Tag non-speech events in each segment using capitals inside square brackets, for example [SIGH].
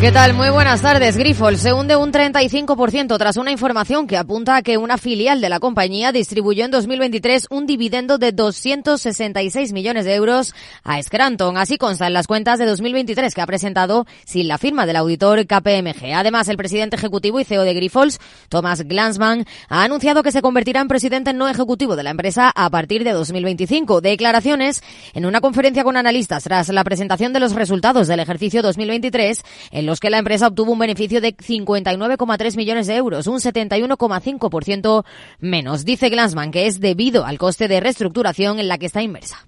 ¿Qué tal? Muy buenas tardes. Grifols se hunde un 35% tras una información que apunta a que una filial de la compañía distribuyó en 2023 un dividendo de 266 millones de euros a Scranton. Así consta en las cuentas de 2023 que ha presentado sin la firma del auditor KPMG. Además, el presidente ejecutivo y CEO de Grifols, Thomas Glansman, ha anunciado que se convertirá en presidente no ejecutivo de la empresa a partir de 2025. Declaraciones en una conferencia con analistas tras la presentación de los resultados del ejercicio 2023 en los que la empresa obtuvo un beneficio de 59,3 millones de euros, un 71,5% menos. Dice Glansman que es debido al coste de reestructuración en la que está inmersa.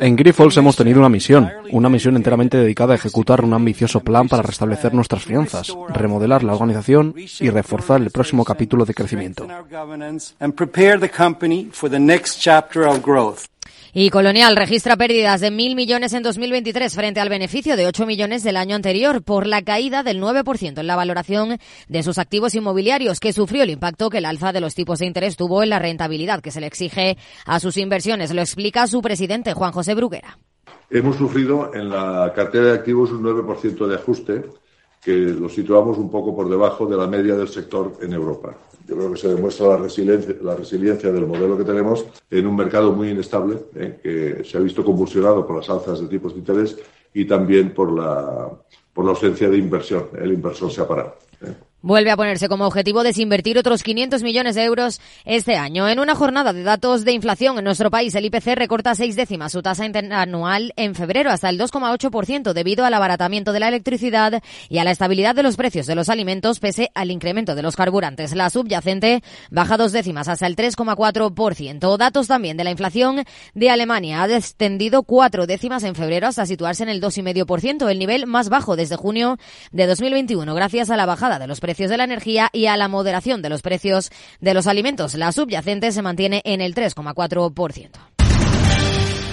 En Grifols hemos tenido una misión, una misión enteramente dedicada a ejecutar un ambicioso plan para restablecer nuestras finanzas, remodelar la organización y reforzar el próximo capítulo de crecimiento. Y Colonial registra pérdidas de mil millones en 2023 frente al beneficio de 8 millones del año anterior por la caída del 9% en la valoración de sus activos inmobiliarios que sufrió el impacto que el alza de los tipos de interés tuvo en la rentabilidad que se le exige a sus inversiones. Lo explica su presidente Juan José Bruguera. Hemos sufrido en la cartera de activos un 9% de ajuste que lo situamos un poco por debajo de la media del sector en Europa. Yo creo que se demuestra la resiliencia, la resiliencia del modelo que tenemos en un mercado muy inestable, eh, que se ha visto convulsionado por las alzas de tipos de interés y también por la, por la ausencia de inversión. El inversor se ha parado. Eh. Vuelve a ponerse como objetivo desinvertir otros 500 millones de euros este año. En una jornada de datos de inflación en nuestro país, el IPC recorta seis décimas su tasa anual en febrero hasta el 2,8% debido al abaratamiento de la electricidad y a la estabilidad de los precios de los alimentos pese al incremento de los carburantes. La subyacente baja dos décimas hasta el 3,4%. Datos también de la inflación de Alemania. Ha descendido cuatro décimas en febrero hasta situarse en el 2,5%, el nivel más bajo desde junio de 2021, gracias a la bajada de los precios de la energía y a la moderación de los precios de los alimentos. La subyacente se mantiene en el 3,4%.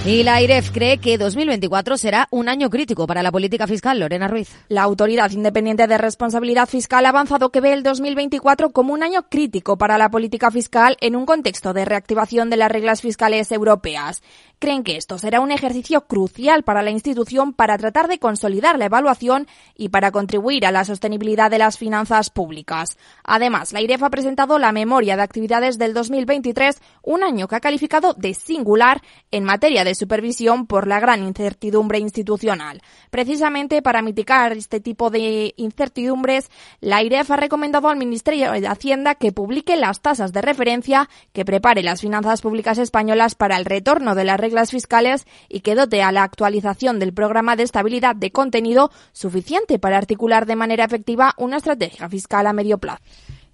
Y la IREF cree que 2024 será un año crítico para la política fiscal. Lorena Ruiz. La Autoridad Independiente de Responsabilidad Fiscal ha avanzado que ve el 2024 como un año crítico para la política fiscal en un contexto de reactivación de las reglas fiscales europeas creen que esto será un ejercicio crucial para la institución para tratar de consolidar la evaluación y para contribuir a la sostenibilidad de las finanzas públicas. Además, la IREF ha presentado la memoria de actividades del 2023, un año que ha calificado de singular en materia de supervisión por la gran incertidumbre institucional. Precisamente para mitigar este tipo de incertidumbres, la IREF ha recomendado al Ministerio de Hacienda que publique las tasas de referencia que prepare las finanzas públicas españolas para el retorno de las reglas reglas fiscales y que dote a la actualización del programa de estabilidad de contenido suficiente para articular de manera efectiva una estrategia fiscal a medio plazo.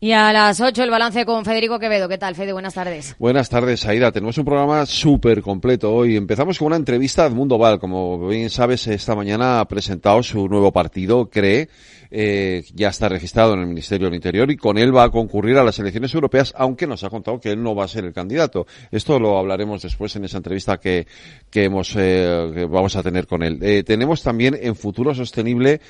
Y a las 8 el balance con Federico Quevedo. ¿Qué tal, Fede? Buenas tardes. Buenas tardes, Aida. Tenemos un programa súper completo hoy. Empezamos con una entrevista a Mundo Val. Como bien sabes, esta mañana ha presentado su nuevo partido, CREE. Eh, ya está registrado en el Ministerio del Interior y con él va a concurrir a las elecciones europeas, aunque nos ha contado que él no va a ser el candidato. Esto lo hablaremos después en esa entrevista que, que hemos, eh, que vamos a tener con él. Eh, tenemos también en Futuro Sostenible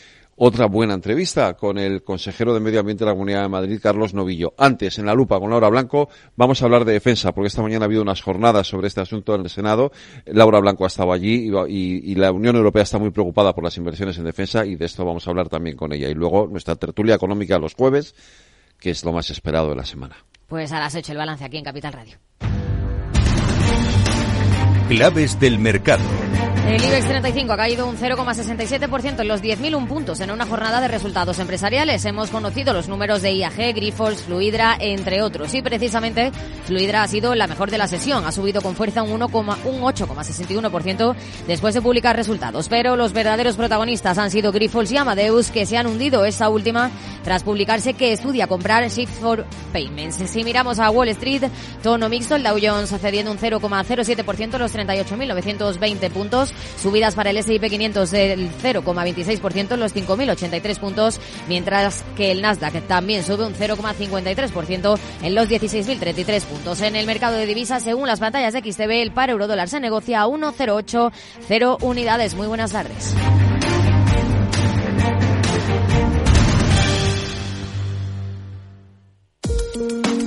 otra buena entrevista con el consejero de Medio Ambiente de la Comunidad de Madrid, Carlos Novillo. Antes, en la lupa con Laura Blanco, vamos a hablar de defensa, porque esta mañana ha habido unas jornadas sobre este asunto en el Senado. Laura Blanco ha estado allí y, y, la Unión Europea está muy preocupada por las inversiones en defensa y de esto vamos a hablar también con ella. Y luego nuestra tertulia económica los jueves, que es lo más esperado de la semana. Pues a las 8 el balance aquí en Capital Radio. Claves del mercado. El IBEX 35 ha caído un 0,67% en los 10.001 puntos en una jornada de resultados empresariales. Hemos conocido los números de IAG, Grifols, Fluidra, entre otros. Y precisamente Fluidra ha sido la mejor de la sesión. Ha subido con fuerza un, 8,61% después de publicar resultados. Pero los verdaderos protagonistas han sido Grifols y Amadeus, que se han hundido esa última tras publicarse que estudia comprar Shift for Payments. Si miramos a Wall Street, tono mixto, el Dow Jones cediendo un 0,07% los 38.920 puntos. Subidas para el S&P 500 del 0,26%, los 5.083 puntos, mientras que el Nasdaq también sube un 0,53% en los 16.033 puntos. En el mercado de divisas, según las pantallas de XTB, el par euro dólar se negocia a 1,080 unidades. Muy buenas tardes.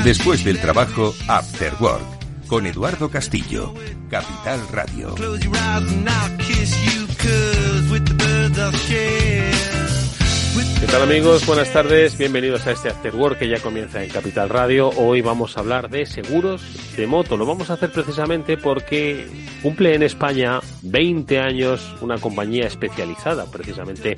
Después del trabajo, After Work, con Eduardo Castillo, Capital Radio. ¿Qué tal amigos? Buenas tardes, bienvenidos a este After Work que ya comienza en Capital Radio. Hoy vamos a hablar de seguros de moto. Lo vamos a hacer precisamente porque cumple en España 20 años una compañía especializada precisamente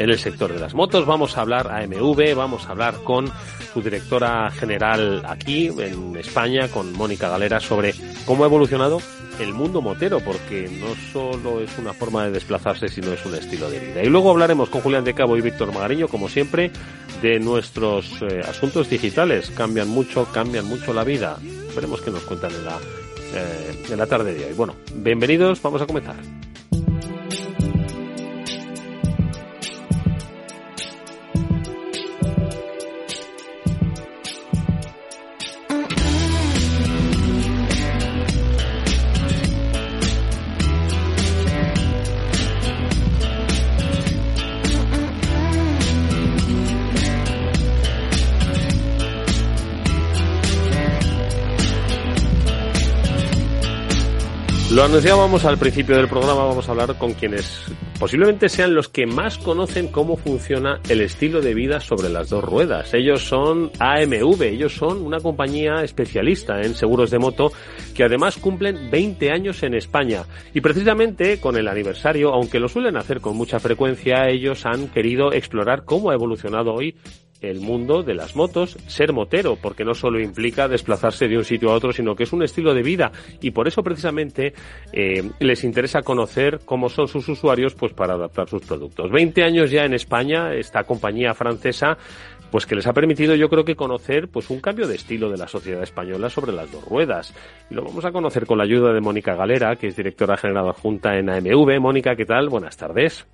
en el sector de las motos. Vamos a hablar a MV, vamos a hablar con su directora general aquí en España, con Mónica Galera, sobre cómo ha evolucionado el mundo motero, porque no solo es una forma de desplazarse, sino es un estilo de vida. Y luego hablaremos con Julián de Cabo y Víctor Magariño, como siempre, de nuestros eh, asuntos digitales. Cambian mucho, cambian mucho la vida. Veremos qué nos cuentan en la, eh, en la tarde de hoy. Bueno, bienvenidos, vamos a comenzar. Lo anunciábamos al principio del programa, vamos a hablar con quienes posiblemente sean los que más conocen cómo funciona el estilo de vida sobre las dos ruedas. Ellos son AMV, ellos son una compañía especialista en seguros de moto que además cumplen 20 años en España. Y precisamente con el aniversario, aunque lo suelen hacer con mucha frecuencia, ellos han querido explorar cómo ha evolucionado hoy el mundo de las motos, ser motero, porque no solo implica desplazarse de un sitio a otro, sino que es un estilo de vida y por eso precisamente eh, les interesa conocer cómo son sus usuarios pues para adaptar sus productos. 20 años ya en España, esta compañía francesa pues que les ha permitido yo creo que conocer pues un cambio de estilo de la sociedad española sobre las dos ruedas. Lo vamos a conocer con la ayuda de Mónica Galera, que es directora general adjunta en AMV. Mónica, ¿qué tal? Buenas tardes.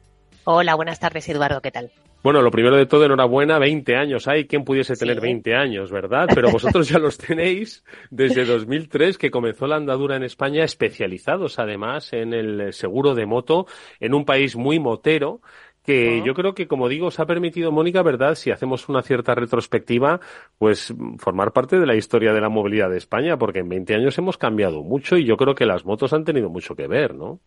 Hola, buenas tardes Eduardo, ¿qué tal? Bueno, lo primero de todo, enhorabuena, 20 años. Hay quien pudiese tener 20 años, ¿verdad? Pero vosotros ya los tenéis desde [LAUGHS] 2003, que comenzó la andadura en España, especializados además en el seguro de moto, en un país muy motero que yo creo que, como digo, os ha permitido, Mónica, ¿verdad? Si hacemos una cierta retrospectiva, pues formar parte de la historia de la movilidad de España, porque en 20 años hemos cambiado mucho y yo creo que las motos han tenido mucho que ver, ¿no?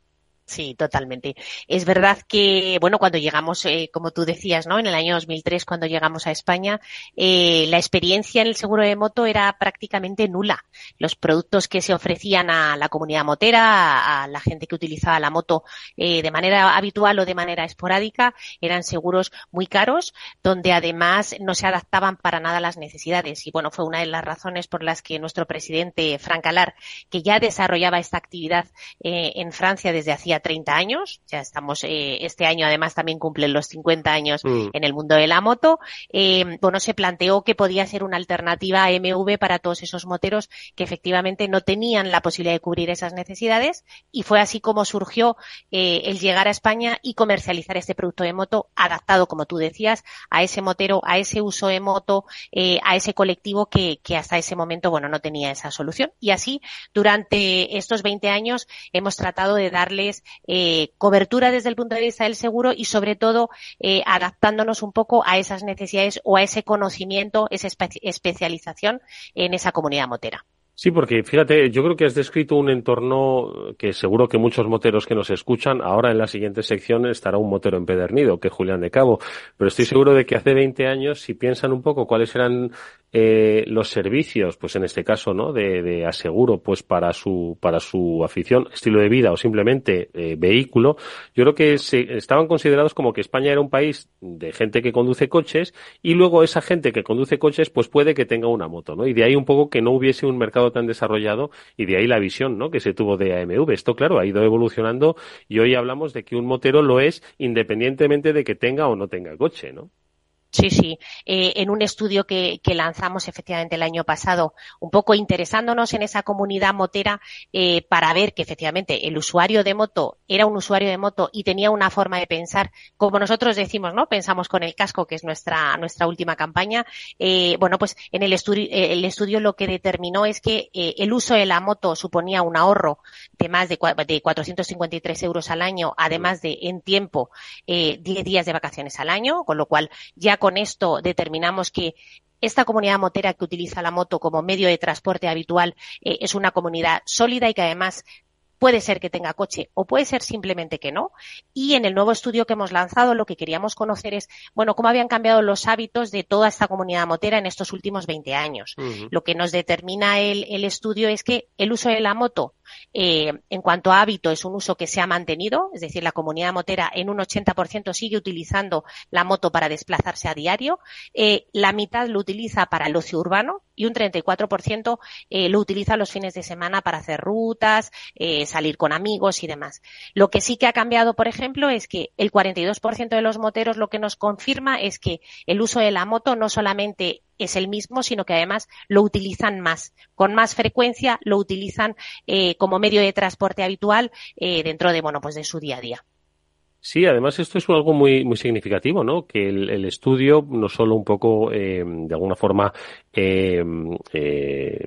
Sí, totalmente. Es verdad que, bueno, cuando llegamos, eh, como tú decías, ¿no? En el año 2003, cuando llegamos a España, eh, la experiencia en el seguro de moto era prácticamente nula. Los productos que se ofrecían a la comunidad motera, a, la gente que utilizaba la moto eh, de manera habitual o de manera esporádica, eran seguros muy caros, donde además no se adaptaban para nada a las necesidades. Y bueno, fue una de las razones por las que nuestro presidente, Frank Alar, que ya desarrollaba esta actividad en Francia desde hacía 30 años, ya estamos, eh, este año además también cumplen los 50 años mm. en el mundo de la moto, eh, bueno, se planteó que podía ser una alternativa a MV para todos esos moteros que efectivamente no tenían la posibilidad de cubrir esas necesidades y fue así como surgió eh, el llegar a España y comercializar este producto de moto adaptado, como tú decías, a ese motero, a ese uso de moto, a ese colectivo que, que hasta ese momento, bueno, no tenía esa solución. Y así, durante estos 20 años, hemos tratado de darles eh, cobertura desde el punto de vista del seguro y sobre todo eh, adaptándonos un poco a esas necesidades o a ese conocimiento, esa especialización en esa comunidad motera. Sí, porque fíjate, yo creo que has descrito un entorno que seguro que muchos moteros que nos escuchan, ahora en la siguiente sección estará un motero empedernido, que Julián de Cabo, pero estoy seguro de que hace 20 años, si piensan un poco cuáles eran eh, los servicios, pues en este caso, ¿no? De, de, aseguro, pues para su, para su afición, estilo de vida o simplemente eh, vehículo, yo creo que se, estaban considerados como que España era un país de gente que conduce coches y luego esa gente que conduce coches, pues puede que tenga una moto, ¿no? Y de ahí un poco que no hubiese un mercado tan desarrollado y de ahí la visión, ¿no? Que se tuvo de AMV. Esto, claro, ha ido evolucionando y hoy hablamos de que un motero lo es independientemente de que tenga o no tenga coche, ¿no? Sí, sí. Eh, en un estudio que, que, lanzamos efectivamente el año pasado, un poco interesándonos en esa comunidad motera eh, para ver que efectivamente el usuario de moto era un usuario de moto y tenía una forma de pensar, como nosotros decimos, ¿no? Pensamos con el casco, que es nuestra nuestra última campaña. Eh, bueno, pues en el estudio el estudio lo que determinó es que eh, el uso de la moto suponía un ahorro de más de, de 453 euros al año, además de en tiempo 10 días de vacaciones al año, con lo cual ya con esto determinamos que esta comunidad motera que utiliza la moto como medio de transporte habitual eh, es una comunidad sólida y que además Puede ser que tenga coche o puede ser simplemente que no. Y en el nuevo estudio que hemos lanzado lo que queríamos conocer es, bueno, cómo habían cambiado los hábitos de toda esta comunidad motera en estos últimos 20 años. Uh -huh. Lo que nos determina el, el, estudio es que el uso de la moto, eh, en cuanto a hábito, es un uso que se ha mantenido, es decir, la comunidad motera en un 80% sigue utilizando la moto para desplazarse a diario, eh, la mitad lo utiliza para el ocio urbano y un 34% eh, lo utiliza los fines de semana para hacer rutas, eh, salir con amigos y demás. Lo que sí que ha cambiado, por ejemplo, es que el 42% de los moteros lo que nos confirma es que el uso de la moto no solamente es el mismo, sino que además lo utilizan más, con más frecuencia, lo utilizan eh, como medio de transporte habitual eh, dentro de, bueno, pues de su día a día. Sí, además esto es algo muy muy significativo, ¿no? Que el, el estudio no solo un poco eh, de alguna forma eh, eh,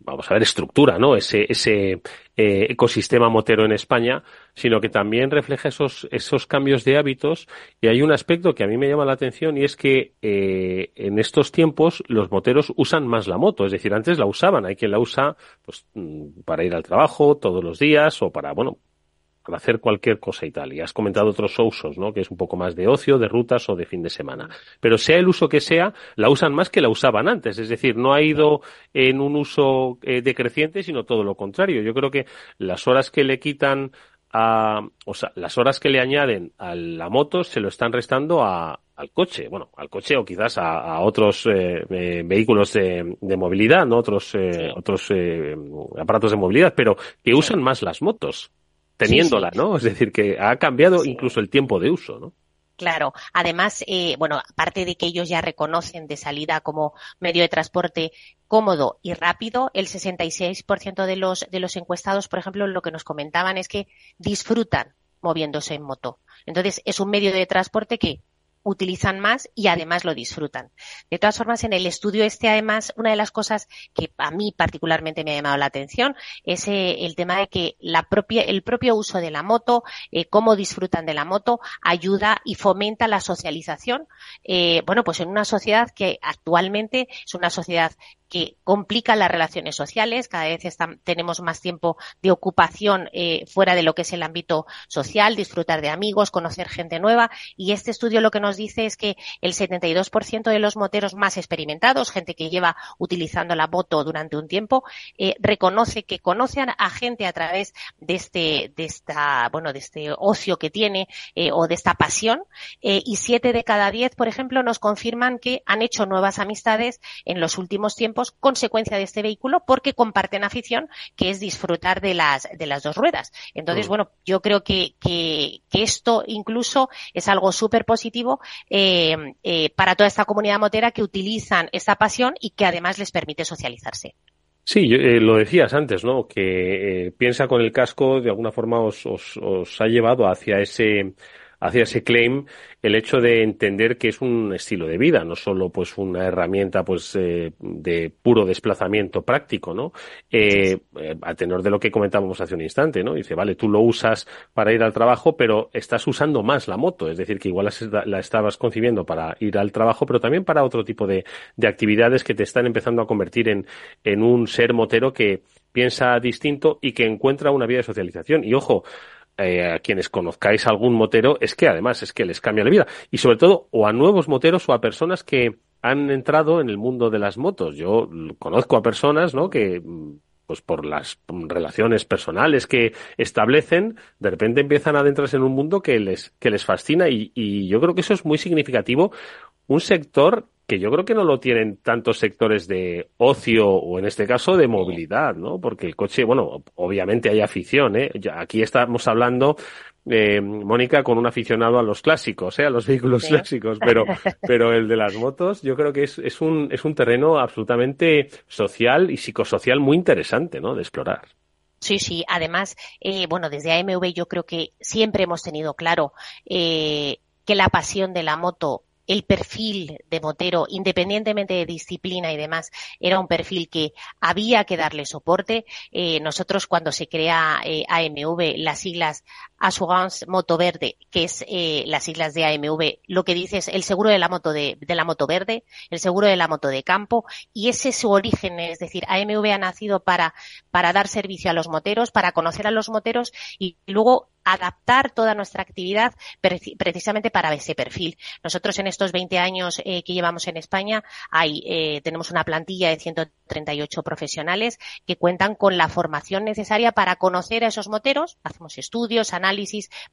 vamos a ver estructura, ¿no? Ese ese eh, ecosistema motero en España, sino que también refleja esos esos cambios de hábitos. Y hay un aspecto que a mí me llama la atención y es que eh, en estos tiempos los moteros usan más la moto, es decir, antes la usaban, hay quien la usa pues mm, para ir al trabajo todos los días o para bueno para hacer cualquier cosa y tal. Y has comentado otros usos, ¿no? Que es un poco más de ocio, de rutas o de fin de semana. Pero sea el uso que sea, la usan más que la usaban antes. Es decir, no ha ido en un uso eh, decreciente, sino todo lo contrario. Yo creo que las horas que le quitan a, o sea, las horas que le añaden a la moto se lo están restando a, al coche, bueno, al coche o quizás a, a otros eh, eh, vehículos de, de, movilidad, ¿no? Otros, eh, sí. otros aparatos de movilidad, pero que usan más las motos teniéndola. ¿no? Es decir, que ha cambiado incluso el tiempo de uso, ¿no? Claro, además, eh, bueno, aparte de que ellos ya reconocen de salida como medio de transporte cómodo y rápido, el 66% de los, de los encuestados, por ejemplo, lo que nos comentaban es que disfrutan moviéndose en moto. Entonces, es un medio de transporte que utilizan más y además lo disfrutan. De todas formas, en el estudio este, además, una de las cosas que a mí particularmente me ha llamado la atención es eh, el tema de que el propio uso de la moto, eh, cómo disfrutan de la moto, ayuda y fomenta la socialización. Eh, bueno, pues en una sociedad que actualmente es una sociedad que complica las relaciones sociales, cada vez están, tenemos más tiempo de ocupación eh, fuera de lo que es el ámbito social, disfrutar de amigos, conocer gente nueva, y este estudio lo que nos dice es que el 72% de los moteros más experimentados, gente que lleva utilizando la moto durante un tiempo, eh, reconoce que conocen a gente a través de este, de esta, bueno, de este ocio que tiene eh, o de esta pasión, y siete de cada diez, por ejemplo, nos confirman que han hecho nuevas amistades en los últimos tiempos consecuencia de este vehículo porque comparten afición que es disfrutar de las, de las dos ruedas. Entonces, mm. bueno, yo creo que, que, que, esto incluso es algo súper positivo eh, eh, para toda esta comunidad motera que utilizan esta pasión y que además les permite socializarse. Sí, eh, lo decías antes, ¿no? Que eh, piensa con el casco de alguna forma os, os, os ha llevado hacia ese hacia ese claim el hecho de entender que es un estilo de vida, no solo pues una herramienta pues eh, de puro desplazamiento práctico, ¿no? Eh, eh, a tenor de lo que comentábamos hace un instante, ¿no? Dice, vale, tú lo usas para ir al trabajo, pero estás usando más la moto, es decir, que igual la, la estabas concibiendo para ir al trabajo, pero también para otro tipo de, de actividades que te están empezando a convertir en, en un ser motero que piensa distinto y que encuentra una vía de socialización. Y ojo, eh, a quienes conozcáis algún motero es que además es que les cambia la vida y sobre todo o a nuevos moteros o a personas que han entrado en el mundo de las motos. Yo conozco a personas, ¿no? Que pues por las relaciones personales que establecen, de repente empiezan a adentrarse en un mundo que les, que les fascina y yo creo que eso es muy significativo. Un sector que yo creo que no lo tienen tantos sectores de ocio o en este caso de movilidad, ¿no? Porque el coche, bueno, obviamente hay afición, ¿eh? aquí estamos hablando eh, Mónica con un aficionado a los clásicos, ¿eh? a los vehículos clásicos, pero, [LAUGHS] pero el de las motos yo creo que es, es, un, es un terreno absolutamente social y psicosocial muy interesante ¿no? de explorar. Sí, sí. Además, eh, bueno, desde AMV yo creo que siempre hemos tenido claro eh, que la pasión de la moto el perfil de Motero, independientemente de disciplina y demás, era un perfil que había que darle soporte. Eh, nosotros cuando se crea eh, AMV, las siglas Assurance Moto Verde, que es eh, las siglas de AMV, lo que dice es el seguro de la moto de, de, la moto verde, el seguro de la moto de campo, y ese es su origen, es decir, AMV ha nacido para, para dar servicio a los moteros, para conocer a los moteros y luego adaptar toda nuestra actividad precisamente para ese perfil. Nosotros en estos 20 años eh, que llevamos en España hay, eh, tenemos una plantilla de 138 profesionales que cuentan con la formación necesaria para conocer a esos moteros. Hacemos estudios, análisis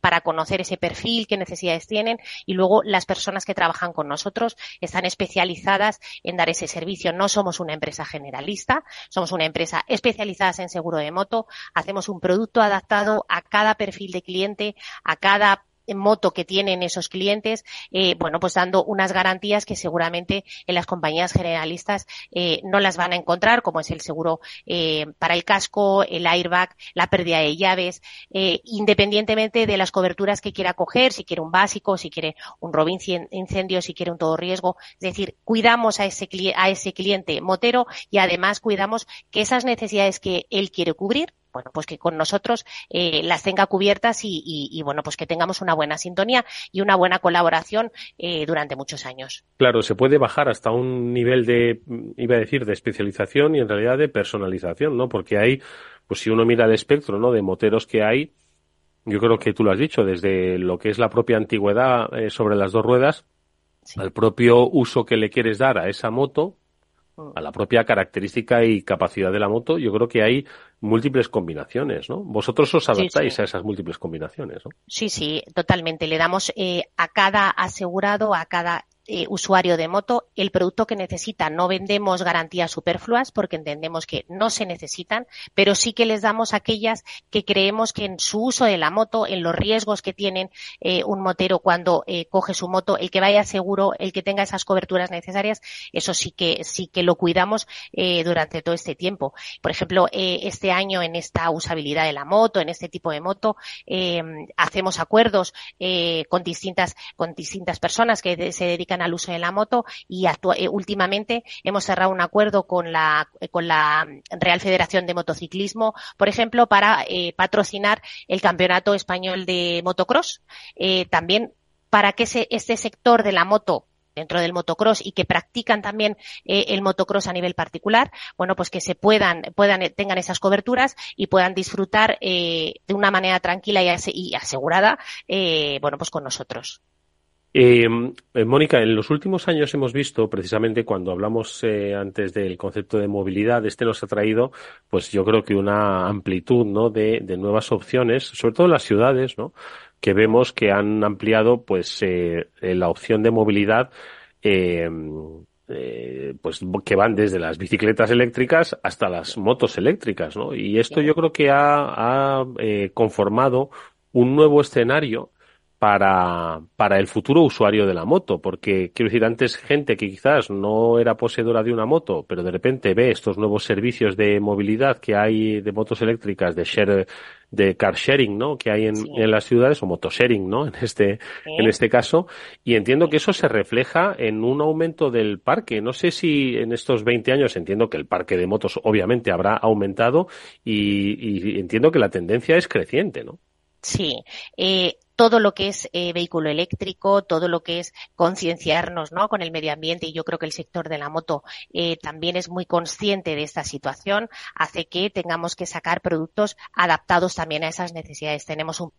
para conocer ese perfil, qué necesidades tienen y luego las personas que trabajan con nosotros están especializadas en dar ese servicio. No somos una empresa generalista, somos una empresa especializada en seguro de moto. Hacemos un producto adaptado a cada perfil de cliente, a cada moto que tienen esos clientes, eh, bueno, pues dando unas garantías que seguramente en las compañías generalistas eh, no las van a encontrar, como es el seguro eh, para el casco, el airbag, la pérdida de llaves, eh, independientemente de las coberturas que quiera coger, si quiere un básico, si quiere un robin incendio, si quiere un todo riesgo. Es decir, cuidamos a ese, a ese cliente motero y además cuidamos que esas necesidades que él quiere cubrir bueno, pues que con nosotros eh, las tenga cubiertas y, y, y, bueno, pues que tengamos una buena sintonía y una buena colaboración eh, durante muchos años. Claro, se puede bajar hasta un nivel de, iba a decir, de especialización y en realidad de personalización, ¿no? Porque hay, pues si uno mira el espectro, ¿no? De moteros que hay, yo creo que tú lo has dicho, desde lo que es la propia antigüedad eh, sobre las dos ruedas, sí. al propio uso que le quieres dar a esa moto, a la propia característica y capacidad de la moto, yo creo que hay múltiples combinaciones, ¿no? Vosotros os adaptáis sí, sí. a esas múltiples combinaciones, ¿no? Sí, sí, totalmente. Le damos eh, a cada asegurado, a cada eh, usuario de moto el producto que necesita. No vendemos garantías superfluas porque entendemos que no se necesitan, pero sí que les damos aquellas que creemos que en su uso de la moto, en los riesgos que tienen eh, un motero cuando eh, coge su moto, el que vaya seguro, el que tenga esas coberturas necesarias, eso sí que sí que lo cuidamos eh, durante todo este tiempo. Por ejemplo, eh, este año en esta usabilidad de la moto, en este tipo de moto, eh, hacemos acuerdos con distintas con distintas personas que se dedican al uso de la moto y eh, últimamente hemos cerrado un acuerdo con la, con la Real Federación de Motociclismo, por ejemplo, para eh, patrocinar el Campeonato Español de Motocross. Eh, también para que ese, este sector de la moto dentro del motocross y que practican también el motocross a nivel particular, bueno, pues que se puedan, puedan, tengan esas coberturas y puedan disfrutar eh, de una manera tranquila y, asegurada, bueno, pues con nosotros. Eh, Mónica, en los últimos años hemos visto, precisamente cuando hablamos eh, antes del concepto de movilidad, este nos ha traído, pues yo creo que una amplitud, ¿no? De, de nuevas opciones, sobre todo en las ciudades, ¿no? Que vemos que han ampliado, pues, eh, la opción de movilidad, eh, eh, pues que van desde las bicicletas eléctricas hasta las motos eléctricas, ¿no? Y esto yo creo que ha, ha eh, conformado un nuevo escenario para, para el futuro usuario de la moto, porque quiero decir, antes gente que quizás no era poseedora de una moto, pero de repente ve estos nuevos servicios de movilidad que hay de motos eléctricas, de share, de car sharing, ¿no? Que hay en, sí. en las ciudades, o motosharing, ¿no? En este, sí. en este caso. Y entiendo que eso se refleja en un aumento del parque. No sé si en estos 20 años entiendo que el parque de motos obviamente habrá aumentado y, y entiendo que la tendencia es creciente, ¿no? Sí. Eh, todo lo que es eh, vehículo eléctrico, todo lo que es concienciarnos ¿no? con el medio ambiente y yo creo que el sector de la moto eh, también es muy consciente de esta situación, hace que tengamos que sacar productos adaptados también a esas necesidades. Tenemos un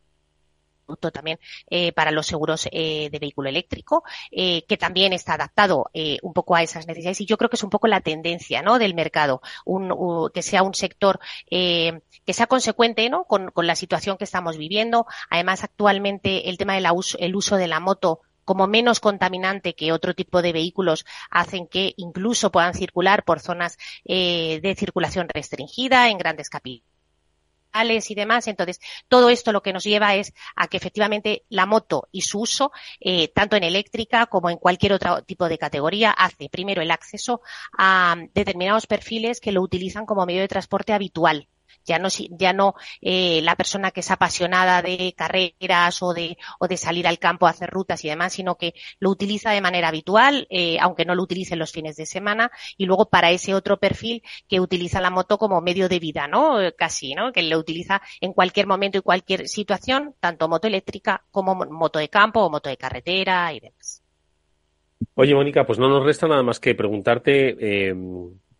también eh, para los seguros eh, de vehículo eléctrico, eh, que también está adaptado un poco a esas necesidades. Y yo creo que es un poco la tendencia ¿no? del mercado, un, un, que sea un sector que sea consecuente ¿no? con, la situación que estamos viviendo. Además, actualmente el tema del el uso de la moto como menos contaminante que otro tipo de vehículos hacen que incluso puedan circular por zonas de circulación restringida en grandes capitales y demás. Entonces, todo esto lo que nos lleva es a que efectivamente la moto y su uso, eh, tanto en eléctrica como en cualquier otro tipo de categoría, hace primero el acceso a determinados perfiles que lo utilizan como medio de transporte habitual ya no, ya no eh, la persona que es apasionada de carreras o de, o de salir al campo a hacer rutas y demás, sino que lo utiliza de manera habitual, eh, aunque no lo utilice los fines de semana, y luego para ese otro perfil que utiliza la moto como medio de vida, ¿no? Casi, ¿no? Que lo utiliza en cualquier momento y cualquier situación, tanto moto eléctrica como moto de campo o moto de carretera y demás. Oye, Mónica, pues no nos resta nada más que preguntarte eh,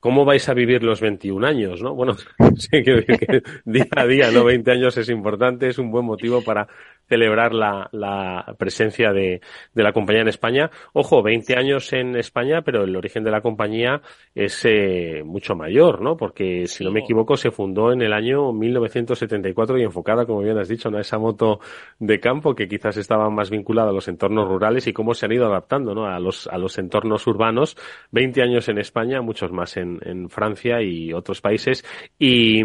¿Cómo vais a vivir los 21 años, no? Bueno, [LAUGHS] sí, que día a día, ¿no? 20 años es importante, es un buen motivo para celebrar la, la presencia de, de, la compañía en España. Ojo, 20 años en España, pero el origen de la compañía es eh, mucho mayor, ¿no? Porque, si no me equivoco, se fundó en el año 1974 y enfocada, como bien has dicho, a esa moto de campo que quizás estaba más vinculada a los entornos rurales y cómo se han ido adaptando, ¿no? A los, a los entornos urbanos. 20 años en España, muchos más en, en Francia y otros países. Y,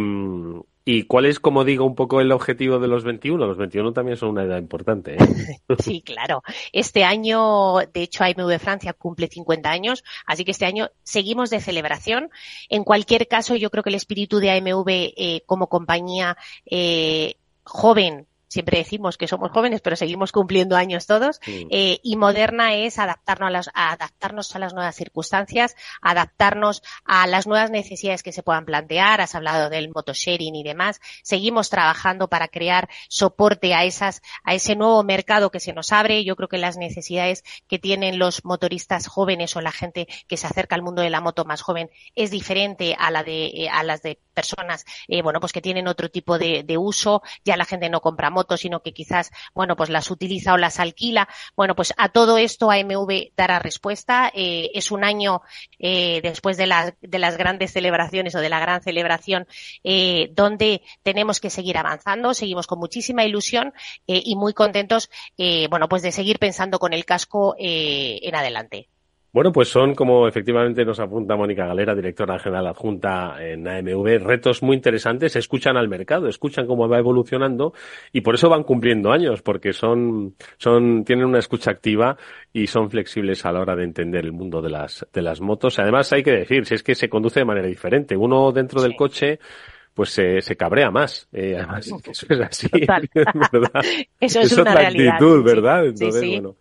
¿Y cuál es, como digo, un poco el objetivo de los 21? Los 21 también son una edad importante. ¿eh? [LAUGHS] Sí, claro. Este año, de hecho, AMV Francia cumple 50 años, así que este año seguimos de celebración. En cualquier caso, yo creo que el espíritu de AMV eh, como compañía eh, joven siempre decimos que somos jóvenes, pero seguimos cumpliendo años todos, sí. eh, y moderna es adaptarnos a, las, a adaptarnos a las nuevas circunstancias, adaptarnos a las nuevas necesidades que se puedan plantear. Has hablado del motosharing y demás. Seguimos trabajando para crear soporte a esas, a ese nuevo mercado que se nos abre. Yo creo que las necesidades que tienen los motoristas jóvenes o la gente que se acerca al mundo de la moto más joven es diferente a la de, a las de personas, eh, bueno, pues que tienen otro tipo de, de uso. Ya la gente no compra motos sino que quizás, bueno, pues las utiliza o las alquila. Bueno, pues a todo esto AMV dará respuesta. Eh, es un año eh, después de, la, de, las grandes celebraciones o de la gran celebración eh, donde tenemos que seguir avanzando. Seguimos con muchísima ilusión y muy contentos, bueno, pues de seguir pensando con el casco en adelante. Bueno, pues son, como efectivamente nos apunta Mónica Galera, directora general adjunta en AMV, retos muy interesantes, escuchan al mercado, escuchan cómo va evolucionando y por eso van cumpliendo años, porque son, son, tienen una escucha activa y son flexibles a la hora de entender el mundo de las, de las motos. Además, hay que decir, si es que se conduce de manera diferente. Uno dentro sí. del coche, pues se, se cabrea más. Eh, además, [LAUGHS] eso es así. [LAUGHS] ¿verdad? [LAUGHS] Eso es, es una otra realidad. actitud, ¿verdad? Entonces, sí, sí. bueno.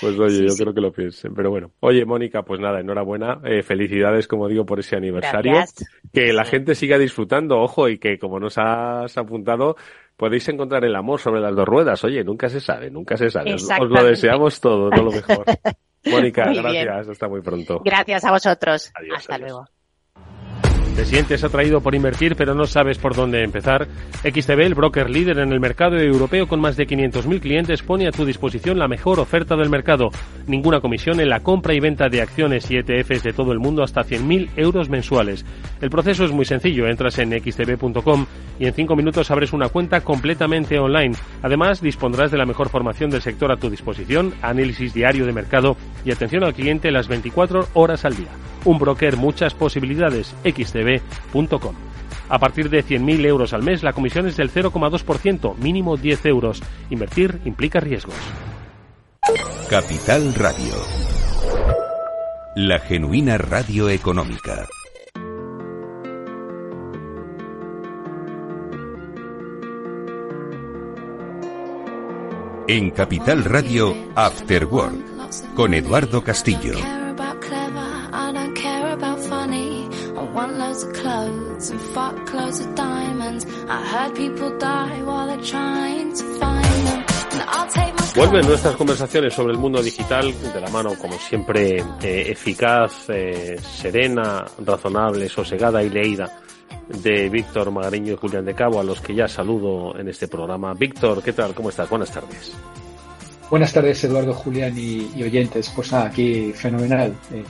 Pues oye, Sí, yo sí. creo que lo piensen. Pero bueno, oye, Mónica, pues nada, enhorabuena. Eh, felicidades, como digo, por ese aniversario. Gracias. Que la gente siga disfrutando, ojo, y que como nos has apuntado, podéis encontrar el amor sobre las dos ruedas. Oye, nunca se sabe, nunca se sabe. Os, lo deseamos todo, no lo mejor. [LAUGHS] Mónica, Muy bien. gracias. Hasta muy pronto. Gracias a vosotros. Adiós, Hasta adiós. luego. Te sientes atraído por invertir pero no sabes por dónde empezar. XTB, el broker líder en el mercado europeo con más de 500.000 clientes, pone a tu disposición la mejor oferta del mercado. Ninguna comisión en la compra y venta de acciones y ETFs de todo el mundo hasta 100.000 euros mensuales. El proceso es muy sencillo. Entras en xtb.com y en 5 minutos abres una cuenta completamente online. Además, dispondrás de la mejor formación del sector a tu disposición, análisis diario de mercado y atención al cliente las 24 horas al día. Un broker, muchas posibilidades. A partir de 100.000 euros al mes, la comisión es del 0,2%, mínimo 10 euros. Invertir implica riesgos. Capital Radio. La genuina radio económica. En Capital Radio, After Work, con Eduardo Castillo. Vuelven nuestras conversaciones sobre el mundo digital de la mano, como siempre, eh, eficaz, eh, serena, razonable, sosegada y leída de Víctor Magariño y Julián de Cabo, a los que ya saludo en este programa. Víctor, ¿qué tal? ¿Cómo estás? Buenas tardes. Buenas tardes, Eduardo, Julián y, oyentes. Pues nada, aquí fenomenal. Eh,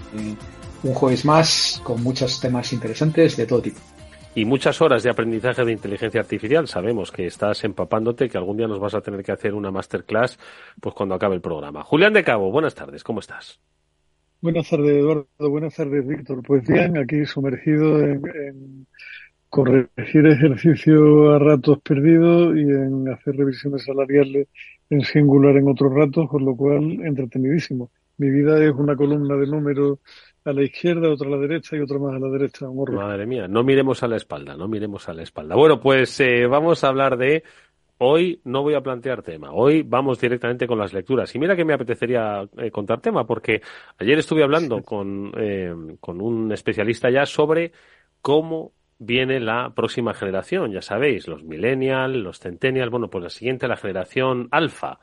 un jueves más con muchos temas interesantes de todo tipo. Y muchas horas de aprendizaje de inteligencia artificial. Sabemos que estás empapándote, que algún día nos vas a tener que hacer una masterclass pues cuando acabe el programa. Julián de Cabo, buenas tardes, ¿cómo estás? Buenas tardes, Eduardo. Buenas tardes, Víctor. Pues bien, aquí sumergido en, en corregir ejercicio a ratos perdidos y en hacer revisiones salariales en singular en otros ratos, con lo cual entretenidísimo. Mi vida es una columna de números a la izquierda, otra a la derecha y otra más a la derecha. Un horror. Madre mía, no miremos a la espalda, no miremos a la espalda. Bueno, pues eh, vamos a hablar de... Hoy no voy a plantear tema, hoy vamos directamente con las lecturas. Y mira que me apetecería eh, contar tema, porque ayer estuve hablando con, eh, con un especialista ya sobre cómo viene la próxima generación, ya sabéis, los millennials, los centennials, bueno, pues la siguiente, la generación alfa,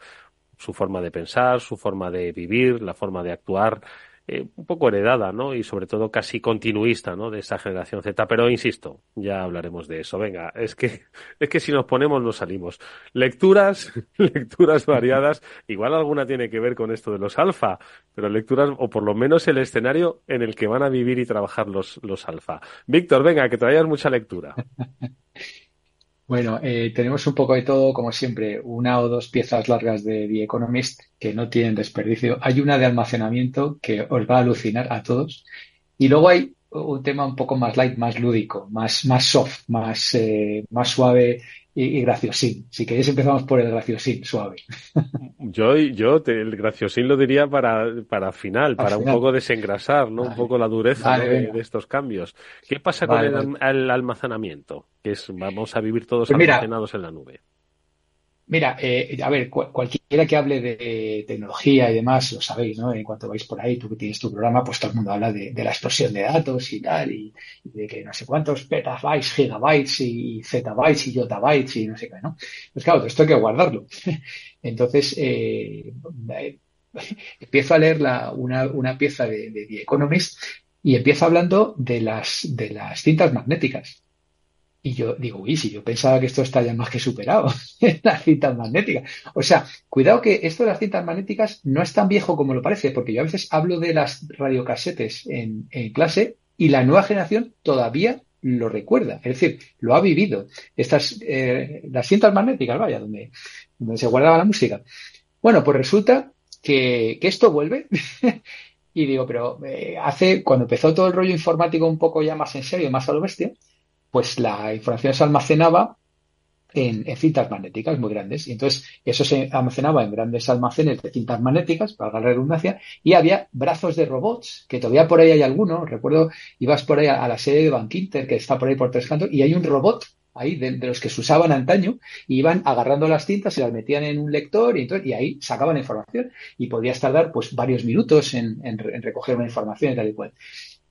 su forma de pensar, su forma de vivir, la forma de actuar, eh, un poco heredada, ¿no? Y sobre todo casi continuista, ¿no? De esa generación Z. Pero insisto, ya hablaremos de eso. Venga, es que, [LAUGHS] es que si nos ponemos nos salimos. Lecturas, [LAUGHS] lecturas variadas. Igual alguna tiene que ver con esto de los alfa, pero lecturas, o por lo menos el escenario en el que van a vivir y trabajar los, los alfa. Víctor, venga, que traigas mucha lectura. [LAUGHS] Bueno, eh, tenemos un poco de todo, como siempre, una o dos piezas largas de The Economist que no tienen desperdicio. Hay una de almacenamiento que os va a alucinar a todos. Y luego hay un tema un poco más light, más lúdico, más, más soft, más, eh, más suave y, y graciosín. Si queréis empezamos por el graciosín, suave. Yo, yo te- el graciosín lo diría para, para final, para un final. poco desengrasar, ¿no? Un poco la dureza de, estos cambios. ¿Qué pasa Vale, con el, almacenamiento? Que es, vamos a vivir todos Pues mira, almacenados en la nube. Mira, eh, a ver, cu- cualquiera que hable de tecnología y demás, lo sabéis, ¿no? En cuanto vais por ahí, tú que tienes tu programa, pues todo el mundo habla de, la explosión de datos y tal, y, de que no sé cuántos petabytes, gigabytes y zettabytes y yottabytes y no sé qué, ¿no? Pues claro, esto hay que guardarlo. [LAUGHS] Entonces, eh, eh, empiezo a leer la, una, una pieza de, de The Economist y empiezo hablando de las, de las cintas magnéticas. Y yo digo, uy, si yo pensaba que esto está ya más que superado, [LAUGHS] las cintas magnéticas. O sea, cuidado que esto de las cintas magnéticas no es tan viejo como lo parece, porque yo a veces hablo de las radiocasetes en, en clase y la nueva generación todavía lo recuerda, es decir, lo ha vivido. Estas, eh, las cintas magnéticas, vaya, donde, se guardaba la música. Bueno, pues resulta que, que esto vuelve. [LAUGHS] Y digo, pero eh, hace, cuando empezó todo el rollo informático un poco ya más en serio, más a lo bestia, pues la información se almacenaba en, en cintas magnéticas muy grandes. Y entonces eso se almacenaba en grandes almacenes de cintas magnéticas, para la redundancia, y había brazos de robots, que todavía por ahí hay algunos. Recuerdo, ibas por ahí a, la sede de Bankinter, que está por ahí por Tres Cantos, y hay un robot ahí de, de los que se usaban antaño, y iban agarrando las cintas, se las metían en un lector, y, entonces, y ahí sacaban información. Y podías tardar pues varios minutos en, en, en recoger una información y tal y cual.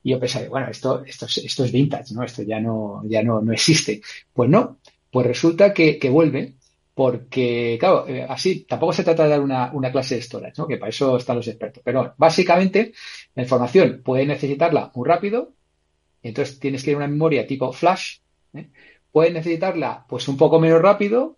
Y yo pensaba, bueno, esto, esto, es, esto es vintage, ¿no? Esto ya no, ya no, no existe. Pues no, pues resulta que, que vuelve, porque, claro, eh, así tampoco se trata de dar una, una clase de storage, ¿no? Que para eso están los expertos. Pero básicamente, la información puede necesitarla muy rápido, entonces tienes que ir a una memoria tipo flash, ¿eh? puedes necesitarla pues un poco menos rápido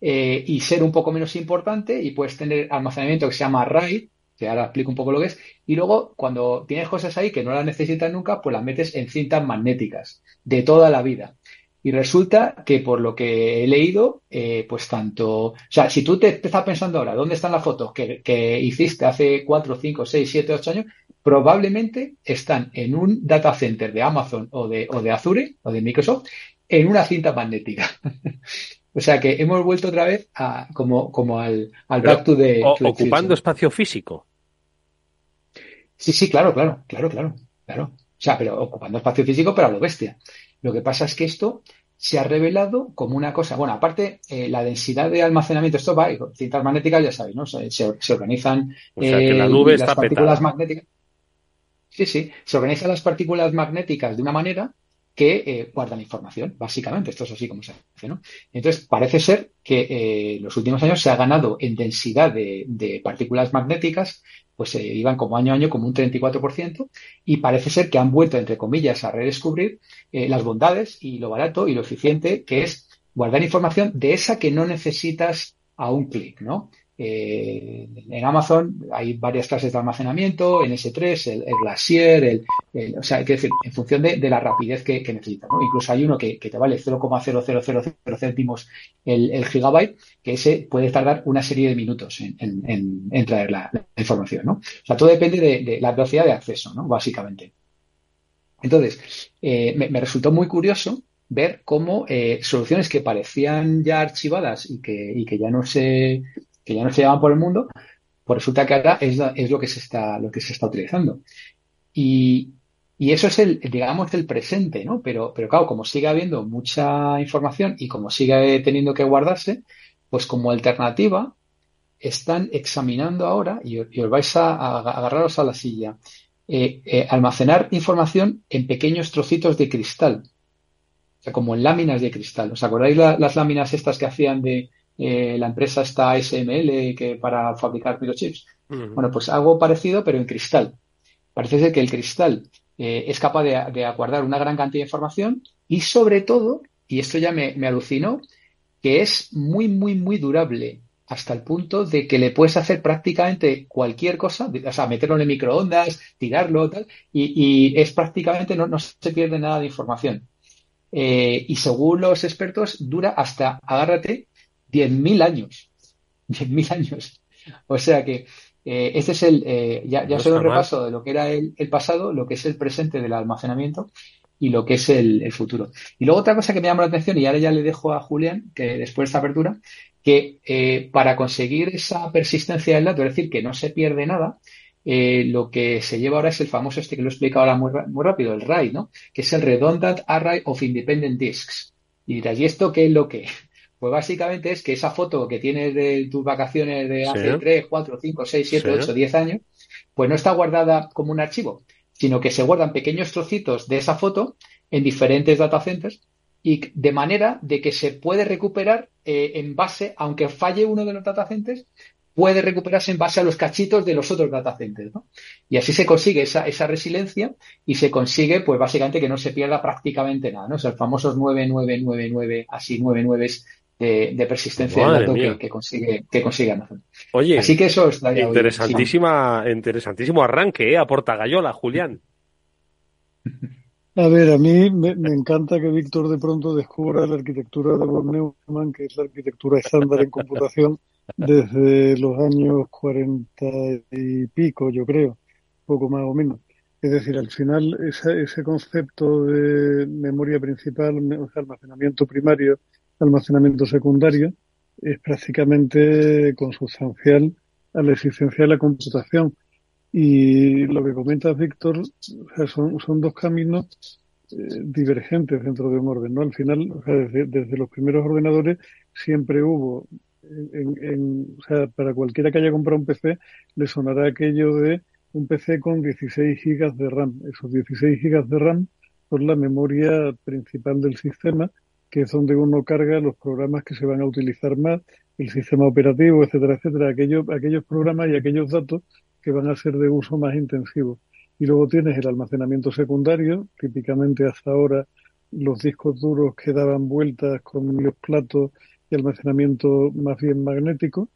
eh, y ser un poco menos importante y puedes tener almacenamiento que se llama RAID, que ahora explico un poco lo que es, y luego cuando tienes cosas ahí que no las necesitas nunca, pues las metes en cintas magnéticas de toda la vida. Y resulta que por lo que he leído, eh, pues tanto, o sea, si tú te estás pensando ahora, ¿dónde están las fotos que, que hiciste hace 4, 5, 6, 7, 8 años? Probablemente están en un data center de Amazon o de, o de Azure o de Microsoft en una cinta magnética. [LAUGHS] o sea que hemos vuelto otra vez a, como, como al, al Pero, back to the, o- to the ocupando future. espacio físico. Sí, sí, claro, claro, claro, claro, claro. O sea, pero ocupando espacio físico, pero a lo bestia. Lo que pasa es que esto se ha revelado como una cosa. Bueno, aparte, eh, la densidad de almacenamiento, esto va, cintas magnéticas, ya sabéis, ¿no? Se, se- se organizan O sea, que la eh, nube las está partículas petada. magnéticas. Sí, sí, se organizan las partículas magnéticas de una manera que eh, guardan información, básicamente. Esto es así como se hace, ¿no? Entonces, parece ser que eh, en los últimos años se ha ganado en densidad de, partículas magnéticas, pues se iban como año a año como un 34%, y parece ser que han vuelto, entre comillas, a redescubrir eh, las bondades y lo barato y lo eficiente que es guardar información de esa que no necesitas a un clic, ¿no? Eh, en Amazon hay varias clases de almacenamiento, en S3, el, el Glacier, el, o sea, hay que decir, en función de, la rapidez que, necesitas. ¿no? Incluso hay uno que, te vale 0,0000 céntimos el, gigabyte, que ese puede tardar una serie de minutos en, traer la, información. ¿no? O sea, todo depende de, la velocidad de acceso, ¿no? básicamente. Entonces, eh, me, resultó muy curioso ver cómo eh, soluciones que parecían ya archivadas y que, y que ya no se que ya no se llevan por el mundo, pues resulta que ahora es, es lo que se está, lo que se está utilizando. Y, y eso es el, digamos, el presente, ¿no? Pero, pero claro, como sigue habiendo mucha información y como sigue teniendo que guardarse, pues como alternativa están examinando ahora, y, os vais a, agarraros a la silla, eh, eh, almacenar información en pequeños trocitos de cristal. O sea, como en láminas de cristal. ¿Os acordáis las láminas estas que hacían de, eh, la empresa está SML que para fabricar microchips. Bueno, pues algo parecido, pero en cristal. Parece ser que el cristal eh, es capaz de, de, guardar una gran cantidad de información y sobre todo, y esto ya me, alucinó, que es muy, muy, muy durable hasta el punto de que le puedes hacer prácticamente cualquier cosa, o sea, meterlo en el microondas, tirarlo, tal, y, es prácticamente, no, no, se pierde nada de información. Eh, y según los expertos, dura hasta, agárrate, 10.000 años. [LAUGHS] 10.000 años. O sea que eh, este es el, eh, ya, ya un repaso de lo que era el, pasado, lo que es el presente del almacenamiento y lo que es el, futuro. Y luego otra cosa que me llama la atención, y ahora ya le dejo a Julián, que después de esta apertura, que eh, para conseguir esa persistencia del dato, es decir, que no se pierde nada, lo que se lleva ahora es el famoso, este que lo he explicado ahora muy, muy rápido, el RAID, ¿no? Que es el Redundant Array of Independent Disks. Y dirás, ¿y esto qué es lo que? Pues básicamente es que esa foto que tienes de tus vacaciones de hace 3, 4, 5, 6, 7, 8, 10 años, pues no está guardada como un archivo, sino que se guardan pequeños trocitos de esa foto en diferentes datacenters y de manera de que se puede recuperar eh, en base, aunque falle uno de los datacenters, puede recuperarse en base a los cachitos de los otros datacenters, ¿no? Y así se consigue esa, esa resiliencia y se consigue, pues básicamente que no se pierda prácticamente nada, ¿no? O sea, el famosos 9999, así 99 de, persistencia del dato que, consigue, que consigue Amazon. Oye, así que eso está interesantísima, interesantísimo arranque, ¿eh? A Portagayola, Julián. A ver, a mí me, encanta que Víctor de pronto descubra la arquitectura de von Neumann, que es la arquitectura estándar en computación desde los años cuarenta y pico, yo creo, poco más o menos. Es decir, al final ese, ese concepto de memoria principal, almacenamiento primario almacenamiento secundario es prácticamente consustancial a la existencia de la computación. Y lo que comenta Víctor son, son dos caminos eh, divergentes dentro de un orden. ¿no? Al final, desde, los primeros ordenadores siempre hubo, en, o sea, para cualquiera que haya comprado un PC, le sonará aquello de un PC con 16 gigas de RAM. Esos 16 gigas de RAM son la memoria principal del sistema que es donde uno carga los programas que se van a utilizar más, el sistema operativo, etcétera, etcétera, aquellos, aquellos programas y aquellos datos que van a ser de uso más intensivo. Y luego tienes el almacenamiento secundario, típicamente hasta ahora los discos duros que daban vueltas con los platos y almacenamiento más bien magnético,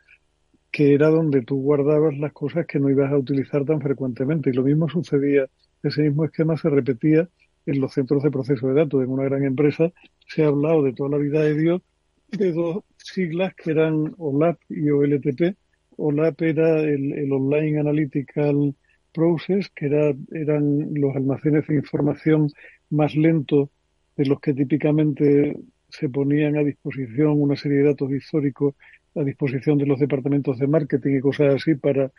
que era donde tú guardabas las cosas que no ibas a utilizar tan frecuentemente. Y lo mismo sucedía, ese mismo esquema se repetía en los centros de proceso de datos. En una gran empresa se ha hablado de toda la vida de Dios de dos siglas que eran OLAP y OLTP. OLAP era el, Online Analytical Process, que era, eran los almacenes de información más lentos de los que típicamente se ponían a disposición una serie de datos históricos a disposición de los departamentos de marketing y cosas así para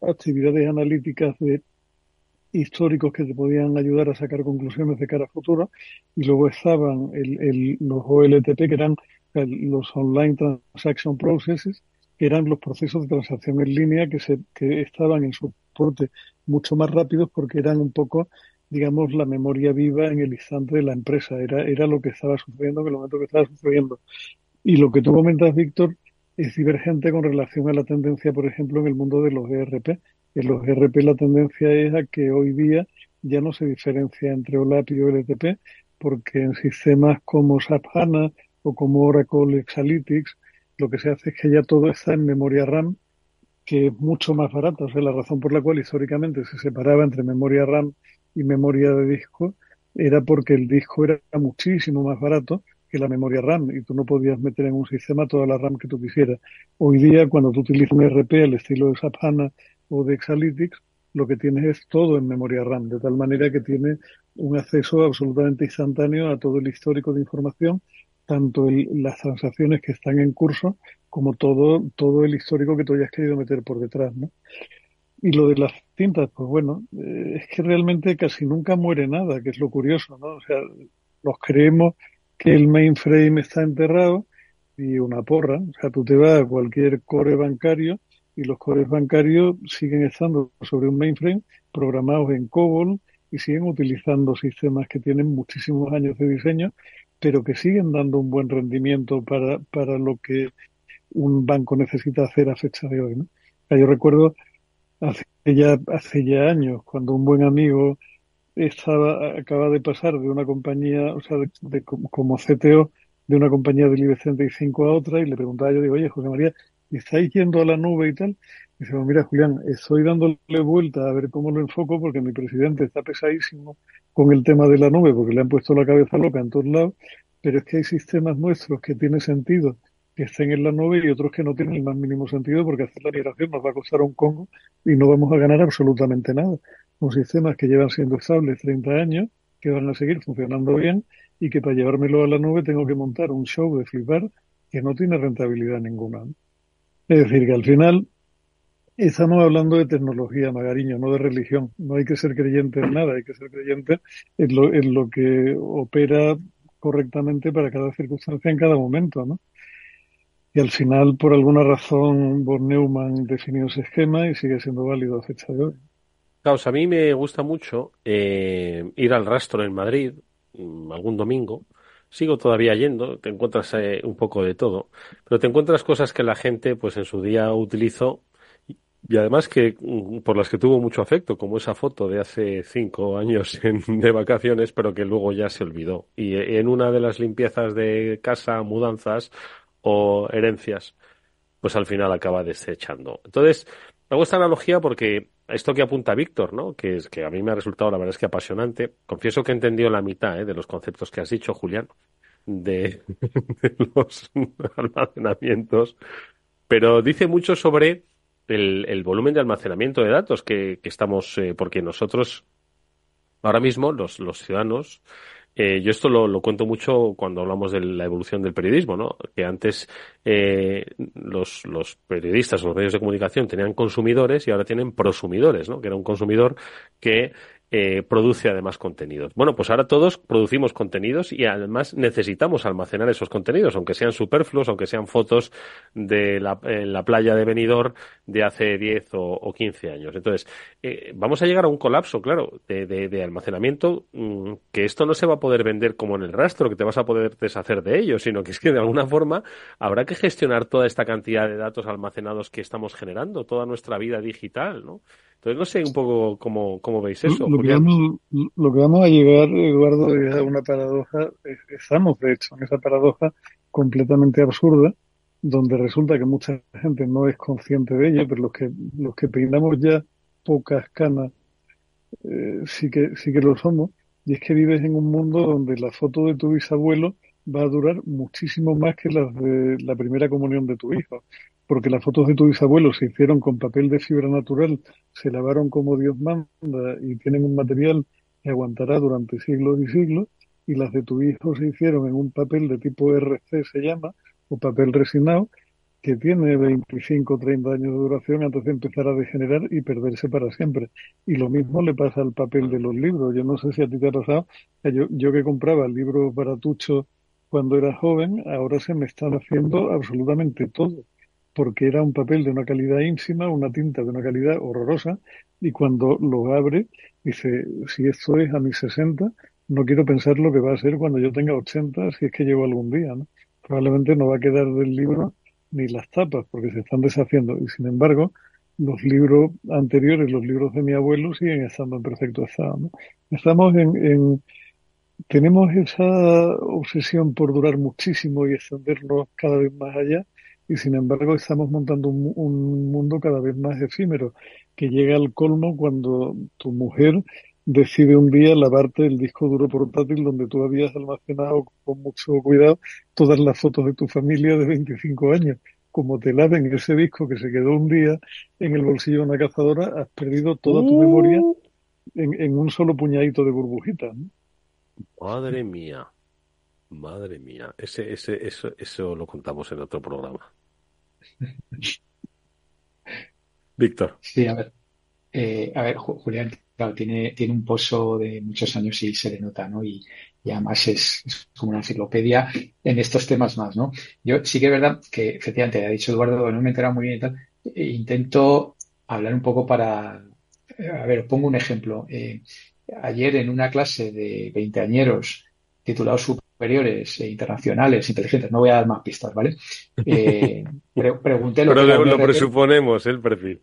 actividades analíticas de históricos que te podían ayudar a sacar conclusiones de cara a futuro y luego estaban el, los OLTP que eran los Online Transaction Processes que eran los procesos de transacción en línea que, se, que estaban en soporte mucho más rápidos porque eran un poco digamos, la memoria viva en el instante de la empresa. Era, era lo que estaba sucediendo en el momento que estaba sucediendo. Y lo que tú comentas, Víctor, es divergente con relación a la tendencia, por ejemplo, en el mundo de los ERP. En los ERP la tendencia es a que hoy día ya no se diferencia entre OLAP y OLTP, porque en sistemas como SAP HANA o como Oracle Exalytics, lo que se hace es que ya todo está en memoria RAM, que es mucho más barata. O sea, la razón por la cual históricamente se separaba entre memoria RAM y memoria de disco era porque el disco era muchísimo más barato que la memoria RAM y tú no podías meter en un sistema toda la RAM que tú quisieras. Hoy día, cuando tú utilizas un RP al estilo de SAP HANA o de Exalytics, lo que tienes es todo en memoria RAM, de tal manera que tiene un acceso absolutamente instantáneo a todo el histórico de información, tanto las transacciones que están en curso como todo, todo el histórico que tú hayas querido meter por detrás, ¿no? Y lo de las cintas, pues bueno, eh, es que realmente casi nunca muere nada, que es lo curioso, ¿no? O sea, nos creemos que el mainframe está enterrado y una porra. O sea, tú te vas a cualquier core bancario y los cores bancarios siguen estando sobre un mainframe programados en COBOL y siguen utilizando sistemas que tienen muchísimos años de diseño, pero que siguen dando un buen rendimiento para, para lo que un banco necesita hacer a fecha de hoy. ¿no? Sea, yo recuerdo hace ya, hace ya años, cuando un buen amigo estaba, acaba de pasar de una compañía, o sea, de, como CTO de una compañía del IBEX 35 a otra y le preguntaba yo, digo, oye, José María, ¿estáis yendo a la nube y tal? Y dice, mira, Julián, estoy dándole vuelta a ver cómo lo enfoco porque mi presidente está pesadísimo con el tema de la nube porque le han puesto la cabeza loca en todos lados, pero es que hay sistemas nuestros que tiene sentido que estén en la nube y otros que no tienen el más mínimo sentido porque hacer la migración nos va a costar un congo y no vamos a ganar absolutamente nada con sistemas que llevan siendo estables 30 años, que van a seguir funcionando bien y que para llevármelo a la nube tengo que montar un show de flipar que no tiene rentabilidad ninguna. Es decir, que al final estamos hablando de tecnología, Magariño, no de religión. No hay que ser creyente en nada, hay que ser creyente en lo, en lo que opera correctamente para cada circunstancia en cada momento, ¿no? Y al final, por alguna razón, von Neumann definió ese esquema y sigue siendo válido a fecha de hoy. Claro, a mí me gusta mucho eh, ir al rastro en Madrid mm, algún domingo. Sigo todavía yendo, te encuentras eh, un poco de todo, pero te encuentras cosas que la gente, pues en su día utilizó y además que mm, por las que tuvo mucho afecto, como esa foto de hace cinco años [LAUGHS] de vacaciones, pero que luego ya se olvidó. Y eh, en una de las limpiezas de casa, mudanzas o herencias, pues al final acaba desechando. Entonces, hago esta analogía porque esto que apunta Víctor, ¿no? Que a mí me ha resultado la verdad es que apasionante. Confieso que he entendido la mitad ¿eh? de los conceptos que has dicho, Julián, de, [LAUGHS] los almacenamientos, pero dice mucho sobre el, volumen de almacenamiento de datos que, estamos, eh, porque nosotros ahora mismo los ciudadanos eh, yo esto lo, cuento mucho cuando hablamos de la evolución del periodismo, ¿no? Que antes eh, los, los periodistas o los medios de comunicación tenían consumidores y ahora tienen prosumidores, ¿no? Que era un consumidor que eh, produce además contenidos. Bueno, pues ahora todos producimos contenidos y además necesitamos almacenar esos contenidos, aunque sean superfluos, aunque sean fotos de la, la playa de Benidorm de hace 10 o, o 15 años. Entonces, eh, vamos a llegar a un colapso, claro, de, de, de almacenamiento, mmm, que esto no se va a poder vender como en el rastro, que te vas a poder deshacer de ellos, sino que es que de alguna forma habrá que gestionar toda esta cantidad de datos almacenados que estamos generando, toda nuestra vida digital, ¿no? Entonces, no sé un poco cómo, cómo veis eso. Lo, que vamos, lo que vamos a llegar, Eduardo, es a una paradoja, estamos de hecho en esa paradoja completamente absurda, donde resulta que mucha gente no es consciente de ello, pero los que, los que peinamos ya pocas canas, eh, sí que, sí que lo somos, y es que vives en un mundo donde la foto de tu bisabuelo va a durar muchísimo más que las de la primera comunión de tu hijo porque las fotos de tu bisabuelo se hicieron con papel de fibra natural, se lavaron como Dios manda y tienen un material que aguantará durante siglos y siglos, y las de tu hijo se hicieron en un papel de tipo RC, se llama, o papel resinado, que tiene 25 o 30 años de duración antes de empezar a degenerar y perderse para siempre. Y lo mismo le pasa al papel de los libros. Yo no sé si a ti te ha pasado, yo, yo que compraba el libro para Tucho cuando era joven, ahora se me están haciendo absolutamente todo porque era un papel de una calidad ínfima, una tinta de una calidad horrorosa, y cuando lo abre, dice, si esto es a mis 60, no quiero pensar lo que va a ser cuando yo tenga 80, si es que llego algún día, ¿no? Probablemente no va a quedar del libro ni las tapas, porque se están deshaciendo, y sin embargo, los libros anteriores, los libros de mi abuelo, siguen estando en perfecto estado, ¿no? Estamos en, en tenemos esa obsesión por durar muchísimo y extendernos cada vez más allá, y sin embargo estamos montando un, mundo cada vez más efímero, que llega al colmo cuando tu mujer decide un día lavarte el disco duro portátil donde tú habías almacenado con mucho cuidado todas las fotos de tu familia de 25 años. Como te laven ese disco que se quedó un día en el bolsillo de una cazadora, has perdido toda tu memoria uh. en, un solo puñadito de burbujitas. Madre mía. Madre mía, ese, ese, eso, eso lo contamos en otro programa. [LAUGHS] Víctor. Sí, a ver. Eh, a ver, Julián, claro, tiene, tiene un pozo de muchos años y se le nota, ¿no? Y, además es, como una enciclopedia en estos temas más, ¿no? Yo sí que es verdad que, efectivamente, ha dicho Eduardo, no me he enterado muy bien y tal, e intento hablar un poco para, eh, a ver, pongo un ejemplo. Eh, ayer en una clase de veinteañeros titulado superiores e internacionales inteligentes, no voy a dar más pistas, ¿vale? Eh, [LAUGHS] pregunté lo que era un lo presuponemos, el perfil.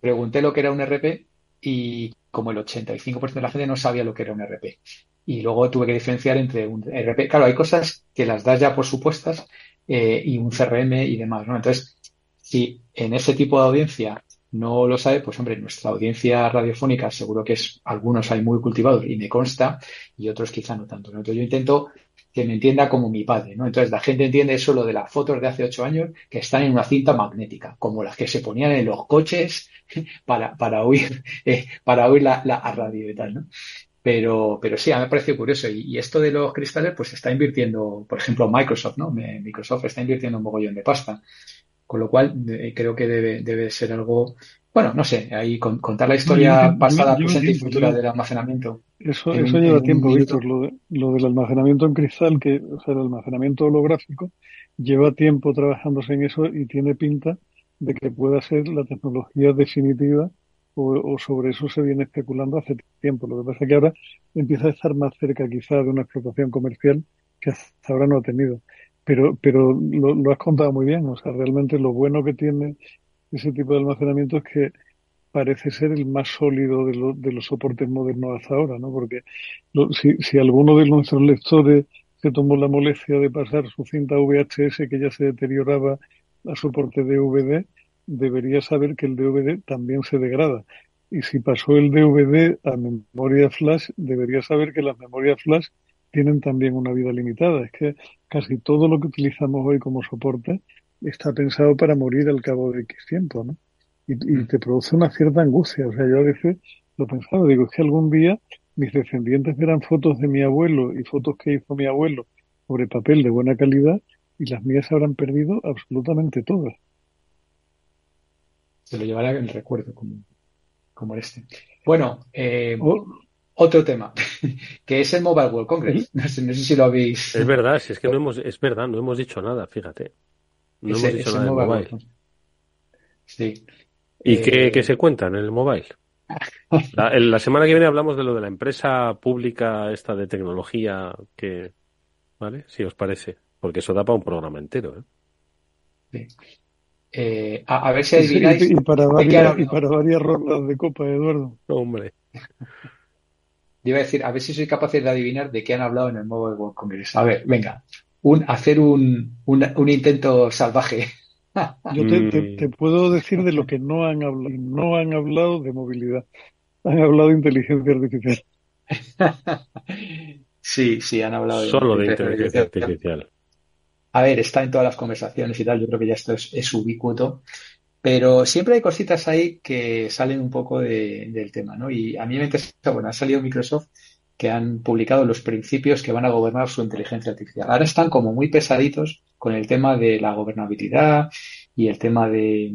Pregunté lo que era un RP y como el 85% de la gente no sabía lo que era un RP. Y luego tuve que diferenciar entre un RP. Claro, hay cosas que las das ya por supuestas eh, y un CRM y demás, ¿no? Entonces, si en ese tipo de audiencia no lo sabe, pues hombre, nuestra audiencia radiofónica seguro que es, algunos hay muy cultivados y me consta, y otros quizá no tanto. Entonces yo intento que me entienda como mi padre, ¿no? Entonces la gente entiende eso lo de las fotos de hace ocho años que están en una cinta magnética, como las que se ponían en los coches [LAUGHS] para, para oír, eh, para oír la, la radio y tal, ¿no? Pero, pero sí, a mí me parece curioso. Y, y, esto de los cristales, pues está invirtiendo, por ejemplo, Microsoft, ¿no? Microsoft está invirtiendo un mogollón de pasta. Con lo cual, creo que debe, debe ser algo, bueno, no sé, ahí contar la historia pasada, presente y futura del almacenamiento. Eso, eso lleva tiempo, Víctor. Lo, lo, del almacenamiento en cristal, que, o sea, el almacenamiento holográfico, lleva tiempo trabajándose en eso y tiene pinta de que pueda ser la tecnología definitiva o, sobre eso se viene especulando hace tiempo. Lo que pasa es que ahora empieza a estar más cerca quizá de una explotación comercial que hasta ahora no ha tenido. Pero, pero lo, has contado muy bien. O sea, realmente lo bueno que tiene ese tipo de almacenamiento es que parece ser el más sólido de, de los soportes modernos hasta ahora, ¿no? Porque si, si alguno de nuestros lectores se tomó la molestia de pasar su cinta VHS que ya se deterioraba a soporte DVD, debería saber que el DVD también se degrada. Y si pasó el DVD a memoria flash, debería saber que las memorias flash tienen también una vida limitada. Es que casi todo lo que utilizamos hoy como soporte está pensado para morir al cabo de X tiempo, ¿no? Y, mm. te produce una cierta angustia. O sea, yo a veces lo pensaba, digo, es que algún día mis descendientes verán fotos de mi abuelo y fotos que hizo mi abuelo sobre papel de buena calidad y las mías habrán perdido absolutamente todas. Se lo llevará el recuerdo como, como este. Bueno, eh, otro tema, [LAUGHS] que es el Mobile World Congress. No sé, si lo habéis. Es verdad, si es que no hemos, es verdad, no hemos dicho nada, fíjate. No hemos dicho nada del mobile. Sí. ¿Y qué, eh, se cuenta en el mobile? [LAUGHS] La, semana que viene hablamos de lo de la empresa pública esta de tecnología que, ¿vale? Si os parece, porque eso da para un programa entero, ¿eh? eh a, ver si [LAUGHS] adivináis. y, para varias, y para varias rondas de copa, Eduardo. Hombre. Iba a decir, a ver si soy capaz de adivinar de qué han hablado en el Mobile World Congress. A ver, venga, un, hacer un, un, intento salvaje. [LAUGHS] Yo te, te, puedo decir de lo que no han hablado. No han hablado de movilidad. Han hablado de inteligencia artificial. [LAUGHS] sí, sí, han hablado de Solo de inteligencia artificial. A ver, está en todas las conversaciones y tal. Yo creo que ya esto es, es ubicuo. Pero siempre hay cositas ahí que salen un poco del tema, ¿no? Y a mí me interesa, bueno, ha salido Microsoft que han publicado los principios que van a gobernar su inteligencia artificial. Ahora están como muy pesaditos con el tema de la gobernabilidad y el tema de,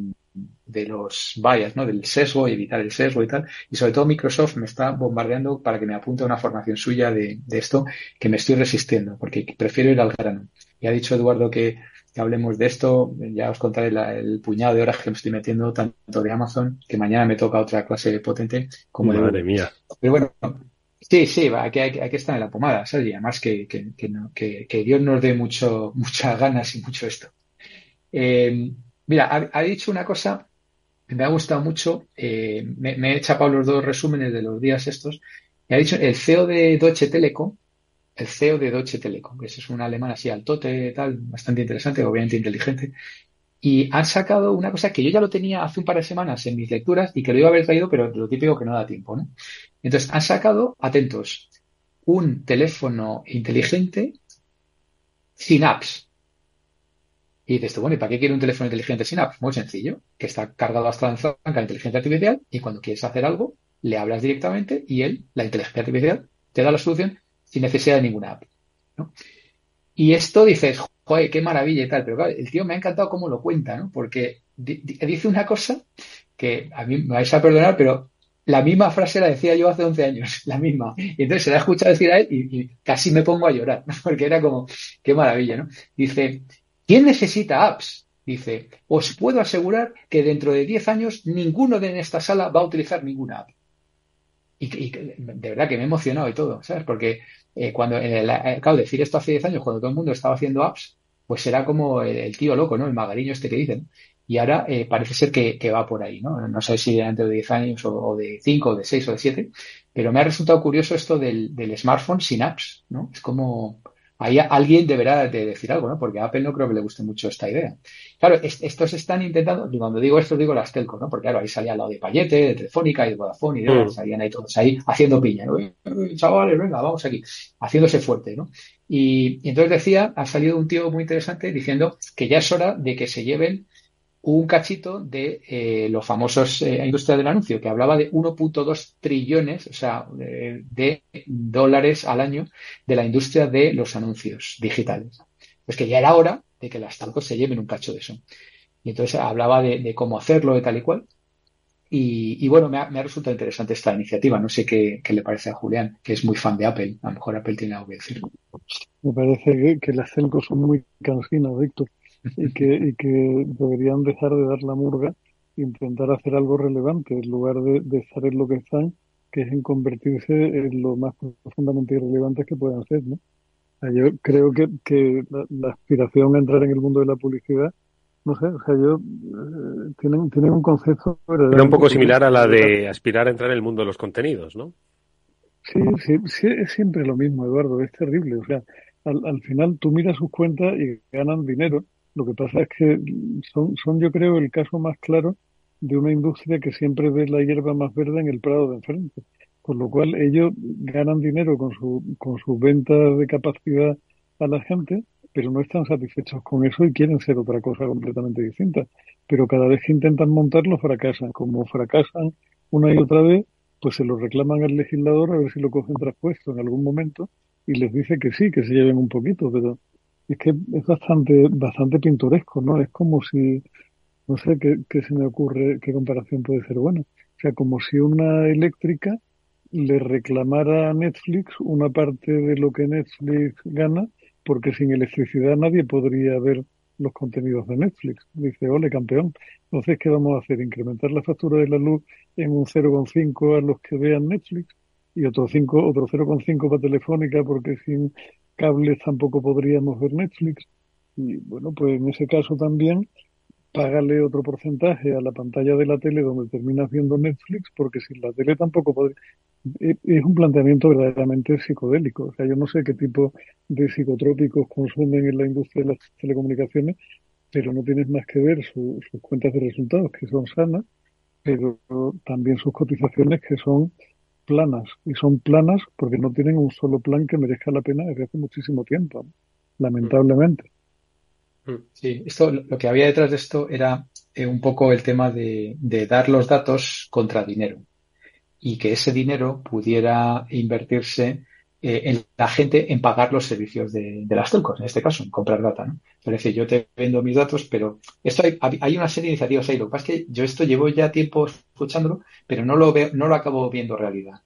de los bias, ¿no? Del sesgo, y evitar el sesgo y tal. Y sobre todo Microsoft me está bombardeando para que me apunte a una formación suya de, de esto que me estoy resistiendo, porque prefiero ir al grano. Y ha dicho Eduardo que que hablemos de esto. Ya os contaré el puñado de horas que me estoy metiendo, tanto de Amazon, que mañana me toca otra clase potente, como Madre de mía. Pero bueno, sí, sí, hay que, hay, que estar en la pomada, ¿sabes? Y además que, que, que, que, Dios nos dé mucho, [LAUGHS] muchas ganas y mucho esto. Eh, mira, ha, ha, dicho una cosa que me ha gustado mucho. Eh, me, me, he echado los dos resúmenes de los días estos. Y ha dicho el CEO de Deutsche Telekom, el CEO de Deutsche Telekom, que es un alemán así altote, tal, bastante interesante, obviamente inteligente. Y han sacado una cosa que yo ya lo tenía hace un par de semanas en mis lecturas y que lo iba a haber traído, pero lo típico que no da tiempo, ¿no? Entonces, han sacado, atentos, un teléfono inteligente sin apps. Y dices tú, bueno, ¿y para qué quiere un teléfono inteligente sin apps? Muy sencillo, que está cargado hasta la zanca de inteligencia artificial y cuando quieres hacer algo, le hablas directamente y él, la inteligencia artificial, te da la solución sin necesidad de ninguna app. Y esto dices, joder, qué maravilla y tal, pero claro, el tío me ha encantado cómo lo cuenta, ¿no? Porque dice una cosa que a mí me vais a perdonar, pero la misma frase la decía yo hace 11 años, [LAUGHS] la misma. Y entonces se la he escuchado decir a él y, casi me pongo a llorar, [LAUGHS] porque era como, qué maravilla, ¿no? Dice, ¿quién necesita apps? Dice, os puedo asegurar que dentro de 10 años ninguno de en esta sala va a utilizar ninguna app. Y, de verdad que me he emocionado y todo, ¿sabes? Porque eh, cuando, eh, la, claro, decir esto hace 10 años, cuando todo el mundo estaba haciendo apps, pues era como el, el tío loco, ¿no? El magariño este que dicen. Y ahora eh, parece ser que, va por ahí, ¿no? No sé si dentro de 10 años o, o, de 5 o de 6 o de 7, pero me ha resultado curioso esto del, del smartphone sin apps, ¿no? Es como, ahí alguien deberá de decir algo, ¿no? Porque a Apple no creo que le guste mucho esta idea. Claro, es, estos están intentando, cuando digo esto digo las telcos, ¿no? Porque claro, ahí salía al lado de Payete, de Telefónica y de Vodafone y mm. salían ahí todos ahí haciendo piña, ¿no? Chavales, venga, vamos aquí, haciéndose fuerte, ¿no? Y, y entonces decía, ha salido un tío muy interesante diciendo que ya es hora de que se lleven un cachito de eh, los famosos eh, industria del anuncio, que hablaba de 1.2 trillones, o sea, de, dólares al año de la industria de los anuncios digitales. Pues que ya era hora de que las talcos se lleven un cacho de eso. Y entonces hablaba de, cómo hacerlo, de tal y cual. Y, y bueno, me ha, me ha, resultado interesante esta iniciativa. No sé qué, qué, le parece a Julián, que es muy fan de Apple. A lo mejor Apple tiene algo que decir. Me parece que, que las telcos son muy cansinas, Víctor y que, y que deberían dejar de dar la murga e intentar hacer algo relevante en lugar de, de, estar en lo que están, que es en convertirse en lo más profundamente irrelevante que puedan ser. ¿no? O sea, yo creo que, que la, la, aspiración a entrar en el mundo de la publicidad, no sé, o sea, yo eh, tienen, tienen un concepto. Era un poco similar a la de aspirar a entrar en el mundo de los contenidos, ¿no? Sí, sí, sí, es siempre lo mismo, Eduardo, es terrible. O sea, al, al final tú miras sus cuentas y ganan dinero lo que pasa es que son, yo creo, el caso más claro de una industria que siempre ve la hierba más verde en el prado de enfrente. Con lo cual ellos ganan dinero con su, con sus ventas de capacidad a la gente, pero no están satisfechos con eso y quieren ser otra cosa completamente distinta. Pero cada vez que intentan montarlo fracasan. Como fracasan una y otra vez, pues se lo reclaman al legislador a ver si lo cogen traspuesto en algún momento y les dice que sí, que se lleven un poquito, pero es que es bastante, bastante pintoresco, ¿no? Es como si, no sé qué, qué se me ocurre, qué comparación puede ser buena. O sea, como si una eléctrica le reclamara a Netflix una parte de lo que Netflix gana, porque sin electricidad nadie podría ver los contenidos de Netflix. Dice, ole, campeón. Entonces, ¿qué vamos a hacer? ¿Incrementar la factura de la luz en un 0,5 a los que vean Netflix? Y otro 5, otro 0,5 para Telefónica, porque sin cables tampoco podríamos ver Netflix. Y bueno, pues en ese caso también págale otro porcentaje a la pantalla de la tele donde terminas viendo Netflix, porque sin la tele tampoco podría. Es un planteamiento verdaderamente psicodélico. O sea, yo no sé qué tipo de psicotrópicos consumen en la industria de las telecomunicaciones, pero no tienes más que ver su, sus cuentas de resultados, que son sanas, pero también sus cotizaciones, que son planas. Y son planas porque no tienen un solo plan que merezca la pena desde hace muchísimo tiempo, lamentablemente. Sí, esto, lo que había detrás de esto era eh, un poco el tema de dar los datos contra dinero y que ese dinero pudiera invertirse eh, en la gente en pagar los servicios de, de, las telcos, en este caso, en comprar data. ¿no? Es decir, yo te vendo mis datos, pero esto hay, hay una serie de iniciativas ahí. Lo que pasa es que yo esto llevo ya tiempo escuchándolo, pero no lo veo, no lo acabo viendo realidad.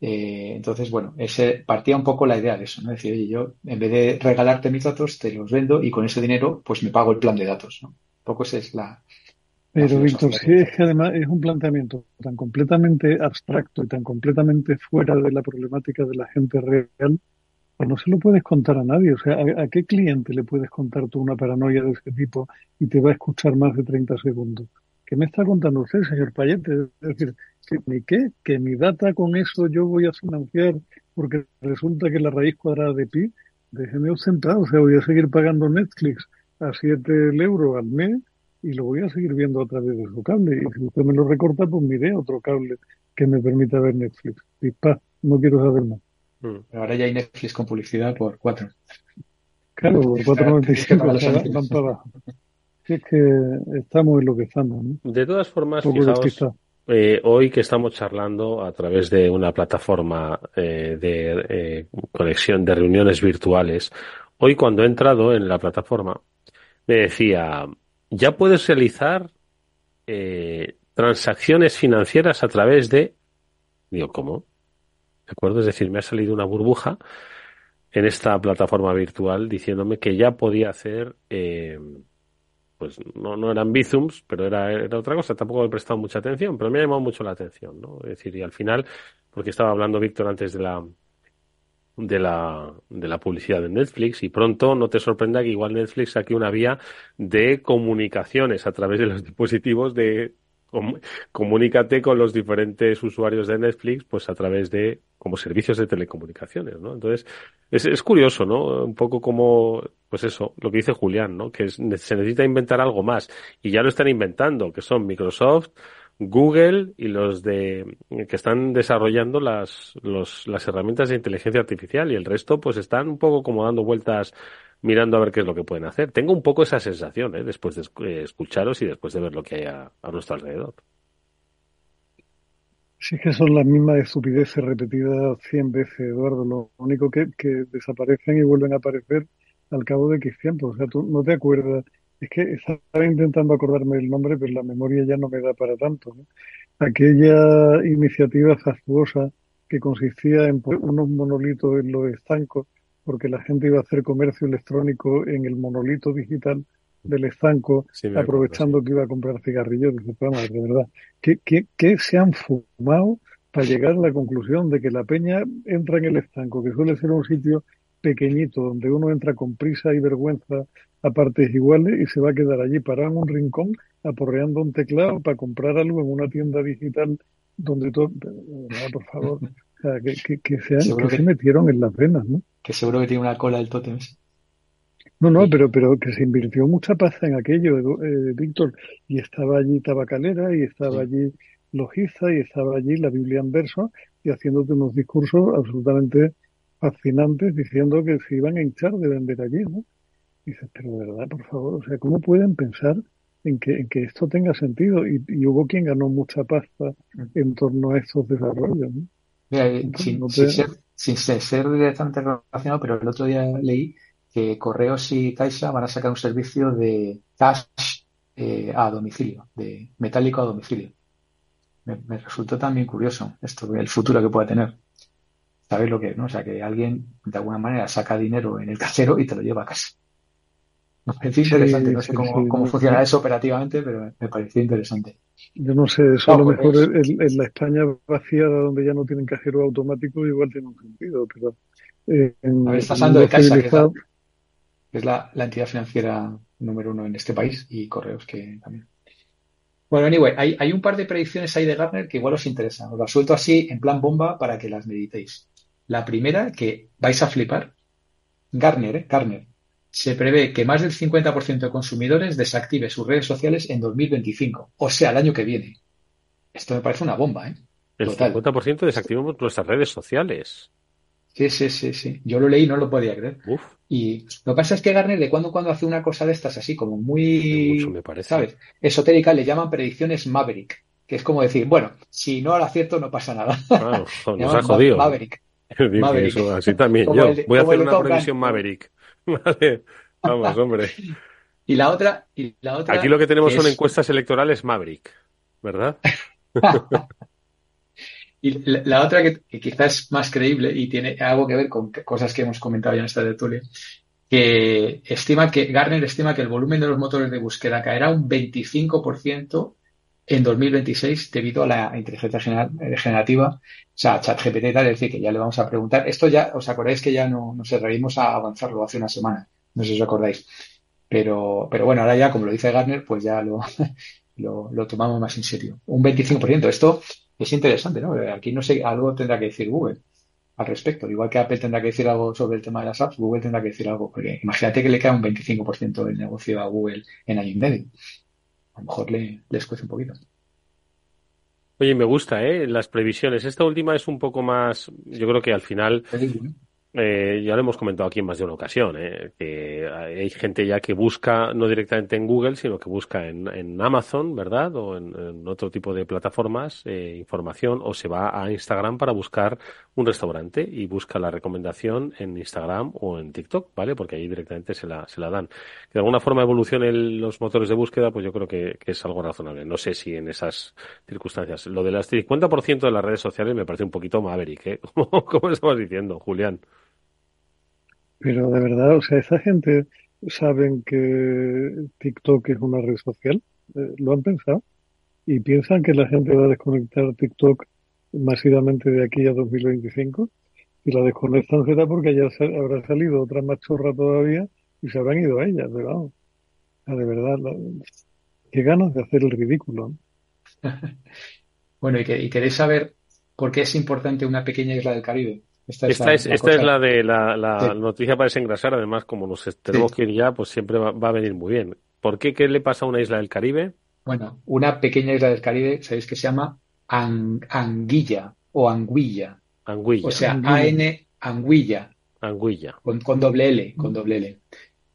Eh, entonces, bueno, ese partía un poco la idea de eso, ¿no? Decir, oye, yo en vez de regalarte mis datos, te los vendo y con ese dinero, pues me pago el plan de datos, ¿no? Un poco esa es la. Pero, Víctor, si es que además es un planteamiento tan completamente abstracto y tan completamente fuera de la problemática de la gente real, pues no se lo puedes contar a nadie. O sea, ¿a, a qué cliente le puedes contar tú una paranoia de ese tipo y te va a escuchar más de 30 segundos? ¿Qué me está contando usted, señor Payete? Es decir, que ni qué, que mi data con eso yo voy a financiar porque resulta que la raíz cuadrada de pi, déjeme ausentado, o sea, voy a seguir pagando Netflix a 7 euros al mes y lo voy a seguir viendo a través de su cable. Y si usted me lo recorta, pues mire otro cable que me permita ver Netflix. Y pa, no quiero saber más. Pero ahora ya hay Netflix con publicidad por 4. Claro, por 4.95 van para abajo. Sí, es que estamos en lo que estamos. ¿no? De todas formas, fijaos, eh, hoy que estamos charlando a través de una plataforma eh, de eh, conexión de reuniones virtuales, hoy cuando he entrado en la plataforma me decía, ya puedes realizar eh, transacciones financieras a través de... Digo, ¿cómo? ¿De acuerdo? Es decir, me ha salido una burbuja en esta plataforma virtual diciéndome que ya podía hacer... eh, pues no, no eran Bizums, pero era, era otra cosa, tampoco he prestado mucha atención, pero me ha llamado mucho la atención, ¿no? Es decir, y al final, porque estaba hablando Víctor antes de la de la de la publicidad de Netflix y pronto no te sorprenda que igual Netflix saque una vía de comunicaciones a través de los [LAUGHS] dispositivos de com- comunícate con los diferentes usuarios de Netflix pues a través de como servicios de telecomunicaciones, ¿no? Entonces es, es curioso, ¿no? Un poco como pues eso, lo que dice Julián, ¿no? Que se necesita inventar algo más y ya lo están inventando, que son Microsoft, Google y los de que están desarrollando las los, las herramientas de inteligencia artificial y el resto pues están un poco como dando vueltas mirando a ver qué es lo que pueden hacer. Tengo un poco esa sensación, ¿eh? después de eh, escucharos y después de ver lo que hay a, a nuestro alrededor. Sí, que son las mismas estupideces repetidas cien veces, Eduardo. Lo único que, que desaparecen y vuelven a aparecer al cabo de X tiempo. O sea, tú no te acuerdas. Es que estaba intentando acordarme el nombre, pero la memoria ya no me da para tanto. ¿no? Aquella iniciativa fastuosa que consistía en poner unos monolitos en los estancos, porque la gente iba a hacer comercio electrónico en el monolito digital del estanco, Sí, me acuerdo, aprovechando que iba a comprar cigarrillos. Dice, "Pero, madre, de verdad, ¿qué, qué, qué se han fumado para llegar a la conclusión de que la peña entra en el estanco, que suele ser un sitio pequeñito, donde uno entra con prisa y vergüenza a partes iguales y se va a quedar allí parado en un rincón aporreando un teclado para comprar algo en una tienda digital donde todo, por favor, o sea, que, que, que se, han- que que- se metieron en las venas, ¿no? Que seguro que tiene una cola el tótem. No, no, pero, pero que se invirtió mucha pasta en aquello, eh, Víctor, y estaba allí Tabacalera, y estaba allí Logiza, y estaba allí la Biblia en verso, y haciéndote unos discursos absolutamente fascinantes, diciendo que se iban a hinchar de vender allí, ¿no? Dices, pero de verdad, por favor, o sea, ¿cómo pueden pensar en que, en que esto tenga sentido? Y, y hubo quien ganó mucha pasta en torno a estos desarrollos, ¿no? Mira, eh, Entonces, sin, no sin ser, sin ser- directamente relacionado, pero el otro día leí que Correos y Caixa van a sacar un servicio de cash eh, a domicilio, de metálico a domicilio. Me, me resultó también curioso esto, el futuro que pueda tener. ¿Sabes lo que es, no? O sea, que alguien de alguna manera saca dinero en el cajero y te lo lleva a casa. Me pareció Sí, interesante, no sé sí, cómo, sí, cómo no, funciona eso operativamente, pero me pareció interesante. Yo no sé, eso a lo pues mejor es- en, en la España vaciada donde ya no tienen cajero automático igual tiene un sentido, pero eh, en A ver, estás el hablando de Caixa, que es la, que es la, la entidad financiera número uno en este país, y Correos que también. Bueno, anyway, hay, hay un par de predicciones ahí de Gartner que igual os interesan. Os las suelto así en plan bomba para que las meditéis. La primera, que vais a flipar, Gartner, ¿eh? Gartner, se prevé que más del 50% de consumidores desactive sus redes sociales en 2025, o sea, el año que viene. Esto me parece una bomba, ¿eh? El Total. 50% desactivamos nuestras redes sociales. Sí, sí, sí, sí. Yo lo leí y no lo podía creer. Uf, Y lo que pasa es que Gartner de cuando en cuando hace una cosa de estas así como muy, mucho me parece. ¿sabes? Esotérica, le llaman predicciones Maverick, que es como decir, bueno, si no lo acierto no pasa nada. Claro, [LAUGHS] nos ha jodido. Ma- Maverick. [LAUGHS] Maverick. eso, así también yo. el Voy a hacer una previsión Maverick. [LAUGHS] Vale. Vamos, hombre. [LAUGHS] Y la otra, y la otra Aquí lo que tenemos que son es- encuestas electorales Maverick, ¿verdad? [LAUGHS] Y la, otra que, quizás es más creíble y tiene algo que ver con cosas que hemos comentado ya en esta tertulia, que estima que Garner estima que el volumen de los motores de búsqueda caerá un 25% en 2026 debido a la inteligencia generativa, o sea, ChatGPT tal, es decir, que ya le vamos a preguntar. Esto ya, ¿os acordáis que ya no, nos reímos a avanzarlo hace una semana? No sé si os acordáis. Pero, pero bueno, ahora ya, como lo dice Garner, pues ya lo, [LAUGHS] lo, tomamos más en serio. Un 25%. Esto es interesante, ¿no? Aquí no sé, algo tendrá que decir Google al respecto. Igual que Apple tendrá que decir algo sobre el tema de las apps, Google tendrá que decir algo. Porque imagínate que le queda un 25% del negocio a Google en año y medio. A lo mejor le, les cuesta un poquito. Oye, me gusta, ¿eh? Las previsiones. Esta última es un poco más, yo creo que al final eh, ya lo hemos comentado aquí en más de una ocasión, ¿eh? que hay gente ya que busca no directamente en Google, sino que busca en, Amazon, ¿verdad? O en, otro tipo de plataformas, eh, información, o se va a Instagram para buscar un restaurante y busca la recomendación en Instagram o en TikTok, ¿vale? Porque ahí directamente se la, se la dan. Que de alguna forma evolucionen los motores de búsqueda, pues yo creo que, es algo razonable. No sé si en esas circunstancias. Lo del 50% de las redes sociales me parece un poquito maverick, ¿eh? [LAUGHS] como estamos diciendo, Julián. Pero de verdad, o sea, esa gente saben que TikTok es una red social, eh, lo han pensado y piensan que la gente va a desconectar TikTok masivamente de aquí a 2025 y la desconectan será porque ya habrá salido otra machorra todavía y se habrán ido a ella, pero vamos, de verdad, qué ganas de hacer el ridículo. [LAUGHS] bueno, y, que, y queréis saber por qué es importante una pequeña isla del Caribe. Esta, es, esta es, la de la, noticia para desengrasar. Además, como nos tenemos que ir ya, pues siempre va, a venir muy bien. ¿Por qué? ¿Qué le pasa a una isla del Caribe? Bueno, una pequeña isla del Caribe, sabéis que se llama Anguilla o Anguilla. Anguilla. O sea, A-N Anguilla. Anguilla. Con, con, doble L, con doble L.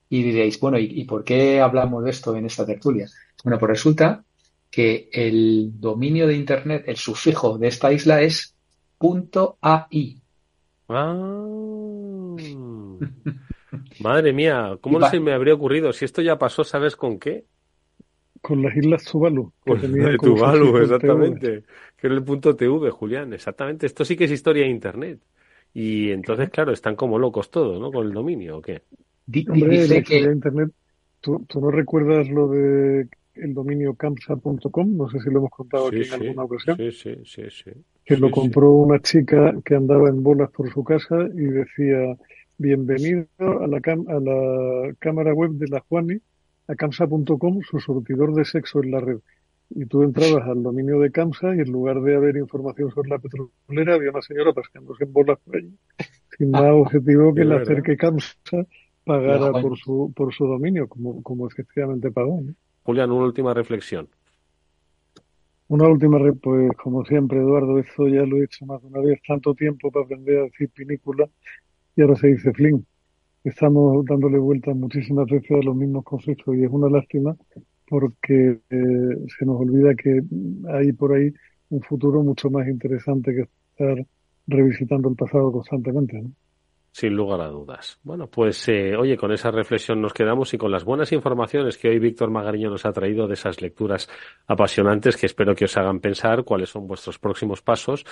Y diréis, bueno, ¿y, ¿y por qué hablamos de esto en esta tertulia? Bueno, pues resulta que el dominio de Internet, el sufijo de esta isla es .ai. Ah. [LAUGHS] Madre mía, ¿cómo se me habría ocurrido? Si esto ya pasó, ¿sabes con qué? Con las islas Tuvalu. Con de Tuvalu, exactamente. Que era el punto TV, Julián, exactamente. Esto sí que es historia de Internet. Y entonces, claro, están como locos todos, ¿no? Con el dominio, ¿o qué? Hombre, la que... de Internet, ¿tú, ¿tú, no recuerdas lo de el dominio camsa.com? No sé si lo hemos contado aquí en alguna ocasión. Sí, sí, sí, sí que lo compró una chica que andaba en bolas por su casa y decía bienvenido a la, a la cámara web de la Juani, a camsa.com, su surtidor de sexo en la red. Y tú entrabas al dominio de Camsa y en lugar de haber información sobre la petrolera, había una señora paseándose en bolas por allí, sin más [LAUGHS] objetivo que el hacer que Camsa pagara por su, por su dominio, como, como efectivamente pagó. Julián, una última reflexión. Una última, pues como siempre, Eduardo, eso ya lo he hecho más de una vez, tanto tiempo para aprender a decir pinícula y ahora se dice fling. Estamos dándole vueltas muchísimas veces a los mismos conceptos y es una lástima porque eh, se nos olvida que hay por ahí un futuro mucho más interesante que estar revisitando el pasado constantemente. Sin lugar a dudas. Bueno, pues eh, oye, con esa reflexión nos quedamos y con las buenas informaciones que hoy Víctor Magariño nos ha traído de esas lecturas apasionantes que espero que os hagan pensar cuáles son vuestros próximos pasos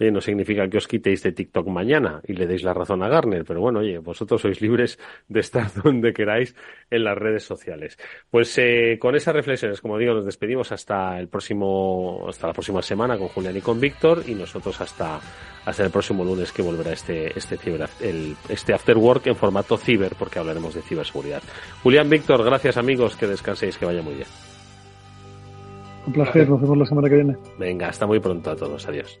No significa que os quitéis de TikTok mañana y le deis la razón a Garner, pero bueno, oye, vosotros sois libres de estar [LAUGHS] donde queráis en las redes sociales. Pues eh, con esas reflexiones, como digo, nos despedimos hasta el próximo, hasta la próxima semana con Julián y con Víctor y nosotros hasta, hasta el próximo lunes que volverá este, este ciber, el, este after work en formato ciber porque hablaremos de ciberseguridad. Julián, Víctor, gracias amigos, que descanséis, que vaya muy bien. Un placer, nos vemos la semana que viene. Venga, hasta muy pronto a todos, adiós.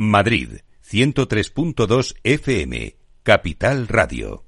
Madrid, 103.2 FM, Capital Radio.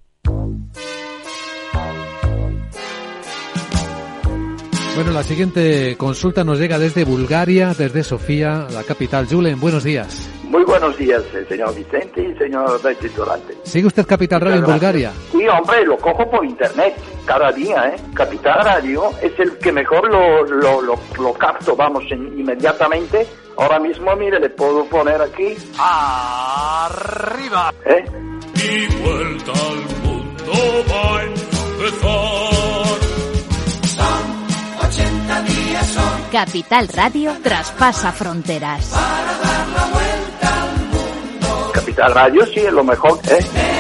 Bueno, la siguiente consulta nos llega desde Bulgaria, desde Sofía, la capital. Julen, buenos días. Muy buenos días, eh, señor Vicente y señor Betty Durante. ¿Sigue usted Capital Radio en Bulgaria? Sí, hombre, lo cojo por internet cada día, ¿eh? Capital Radio es el que mejor lo, lo, lo, lo capto, vamos, en- inmediatamente. Ahora mismo, mire, le puedo poner aquí. ¡Arriba! ¿Eh? Mi vuelta al mundo va a empezar. Son 80 días, son Capital Radio traspasa fronteras. Capital Radio sí es lo mejor, ¿eh?